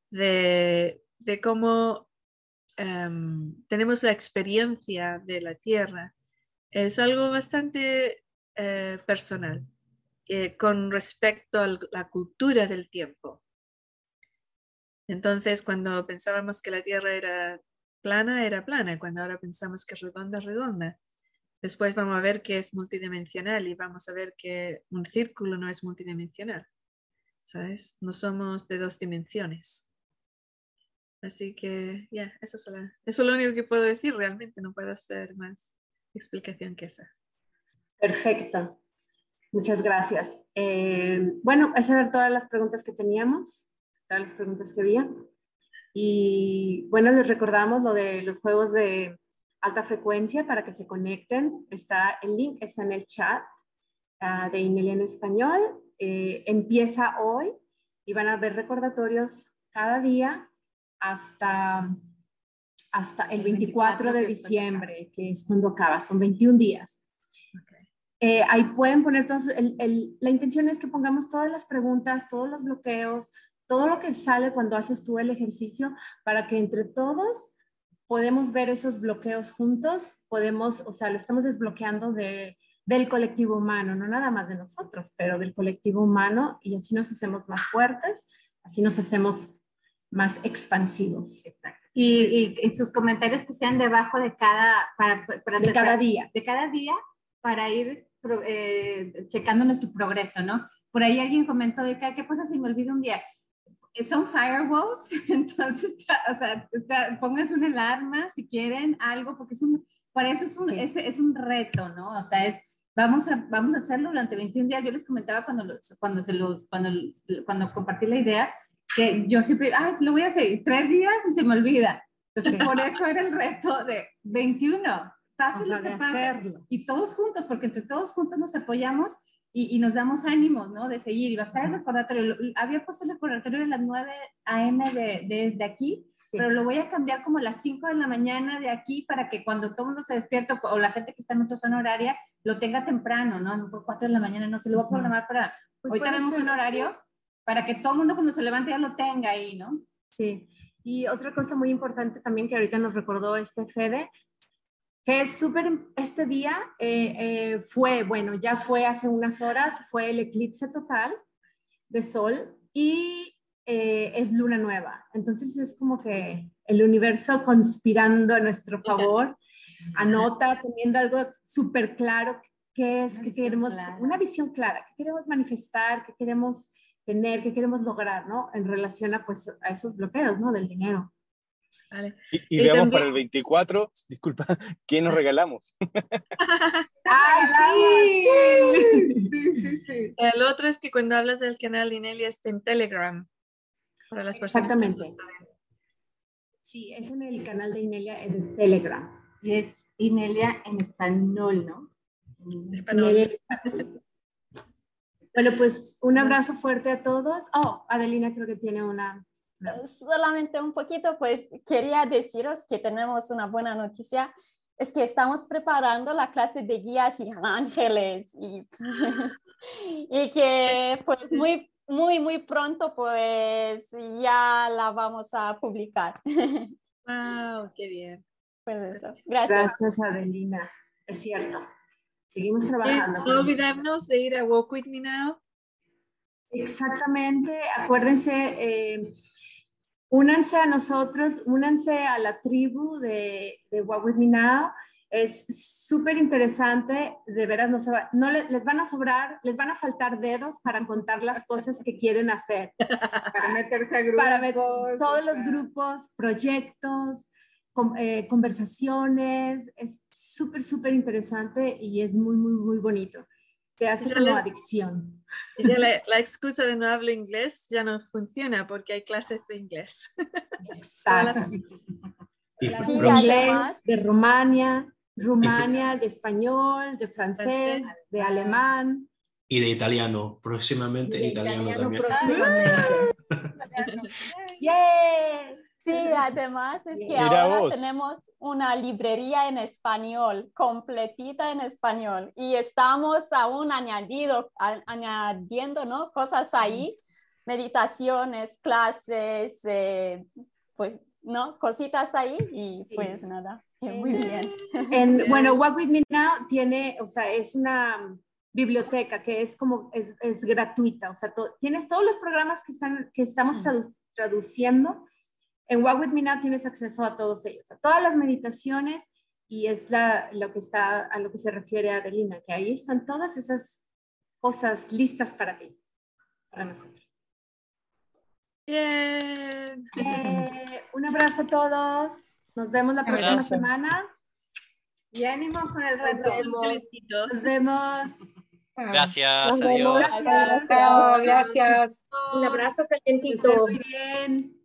de, cómo em, tenemos la experiencia de la Tierra es algo bastante eh, personal eh, con respecto a la cultura del tiempo. Entonces, cuando pensábamos que la Tierra era plana, era plana. Cuando ahora pensamos que es redonda, redonda. Después vamos a ver que es multidimensional y vamos a ver que un círculo no es multidimensional. ¿Sabes? No somos de dos dimensiones. Así que, ya, eso, es eso es lo único que puedo decir. Realmente no puedo hacer más explicación que esa. Perfecto. Muchas gracias. Eh, bueno, esas eran todas las preguntas que teníamos, todas las preguntas que había. Y bueno, les recordamos lo de los juegos de alta frecuencia para que se conecten. Está el link, está en el chat uh, de Inelia en español. Eh, empieza hoy y van a ver recordatorios cada día hasta, hasta el 24 de diciembre, que es cuando acaba, son 21 días. Eh, ahí pueden poner todos, la intención es que pongamos todas las preguntas, todos los bloqueos, todo lo que sale cuando haces tú el ejercicio para que entre todos podemos ver esos bloqueos juntos, podemos, o sea, lo estamos desbloqueando de, del colectivo humano, no nada más de nosotros, pero del colectivo humano y así nos hacemos más fuertes, así nos hacemos más expansivos. Y, y, sus comentarios que sean debajo de cada, para, de cada día. De cada día para ir eh, checando nuestro progreso, ¿no? Por ahí alguien comentó de que, ¿qué pasa si me olvido un día? Son firewalls, entonces, o sea, pónganse una alarma si quieren algo, porque es un, para eso es un, es, es, un reto, ¿no? O sea, es, vamos a, vamos a hacerlo durante 21 días. Yo les comentaba cuando, cuando, se los, cuando, cuando compartí la idea, que yo siempre, ah, lo voy a hacer tres días y se me olvida. Entonces, por eso era el reto de 21. Fácil o Hacerlo. Y todos juntos, porque entre todos juntos nos apoyamos y, nos damos ánimos, ¿no? De seguir. Y va a ser el recordatorio. Había puesto el recordatorio a las 9 a.m. De, desde aquí, pero lo voy a cambiar como a las 5 de la mañana de aquí para que cuando todo el mundo se despierta o la gente que está en otra zona horaria lo tenga temprano, ¿no? Por 4 de la mañana, no se lo voy a programar para. Pues hoy tenemos un horario para que todo el mundo cuando se levante ya lo tenga ahí, ¿no? Sí. Y otra cosa muy importante también que ahorita nos recordó este Fede que es súper, este día eh, eh, fue, bueno, ya fue hace unas horas, fue el eclipse total de sol y eh, es luna nueva. Entonces es como que el universo conspirando a nuestro favor, anota, teniendo algo súper claro, qué es, que queremos, una visión clara, qué queremos manifestar, qué queremos tener, qué queremos lograr, ¿no? En relación a, pues, a esos bloqueos, ¿no? Del dinero. Y, veamos para el 24, disculpa, ¿qué nos regalamos? ¡Ay, sí! sí! Sí, sí, El otro es que cuando hablas del canal de Inelia está en Telegram. Para las personas Exactamente. Sí, es en el canal de Inelia en Telegram. Y es Inelia en español, ¿no? Español. Bueno, pues un abrazo fuerte a todos. Oh, Adelina creo que tiene una solamente un poquito, pues quería deciros que tenemos una buena noticia. Es que estamos preparando la clase de guías y ángeles y, y que pues muy, muy, muy pronto pues ya la vamos a publicar. ¡Wow! ¡Qué bien! Pues eso. Gracias. Gracias, Adelina. Es cierto. Seguimos trabajando. No olvidarnos de ir a Walk With Me Now. Exactamente. Acuérdense, eh, únanse a nosotros, únanse a la tribu de, de What With Me Now. Es súper interesante, de veras no, se va, no les van a sobrar, les van a faltar dedos para contar las cosas que quieren hacer. para meterse a grupos. Para ver todos los grupos, proyectos, eh, conversaciones. Es súper, súper interesante y es muy, muy, muy bonito. Te hace Ya como le- adicción. Ya la, la excusa de no hablar inglés ya no funciona porque hay clases de inglés. Exacto. Clases de inglés, de Rumania, Rumania, de español, de francés, de alemán. y de italiano, próximamente en De italiano, italiano también. próximamente. ¡Yay! Sí, además es que Mira ahora vos. tenemos una librería en español, completita en español, y estamos aún añadido, a- añadiendo ¿no? cosas ahí, meditaciones, clases, eh, pues, ¿no? Cositas ahí, y Sí. pues nada, que muy bien. En, bueno, Walk With Me Now tiene, o sea, es una biblioteca que es como, es, es gratuita, o sea, to- tienes todos los programas que, están, que estamos tradu- traduciendo. En Walk With Me Now tienes acceso a todos ellos, a todas las meditaciones y es la, lo que está, a lo que se refiere Adelina, que ahí están todas esas cosas listas para ti, para nosotros. Bien. Eh, un abrazo a todos, nos vemos la próxima Abrazo. semana y ánimo con el reto. Nos vemos. Gracias, Nos adiós. vemos. Gracias. Chao, gracias. Un abrazo calientito. muy bien.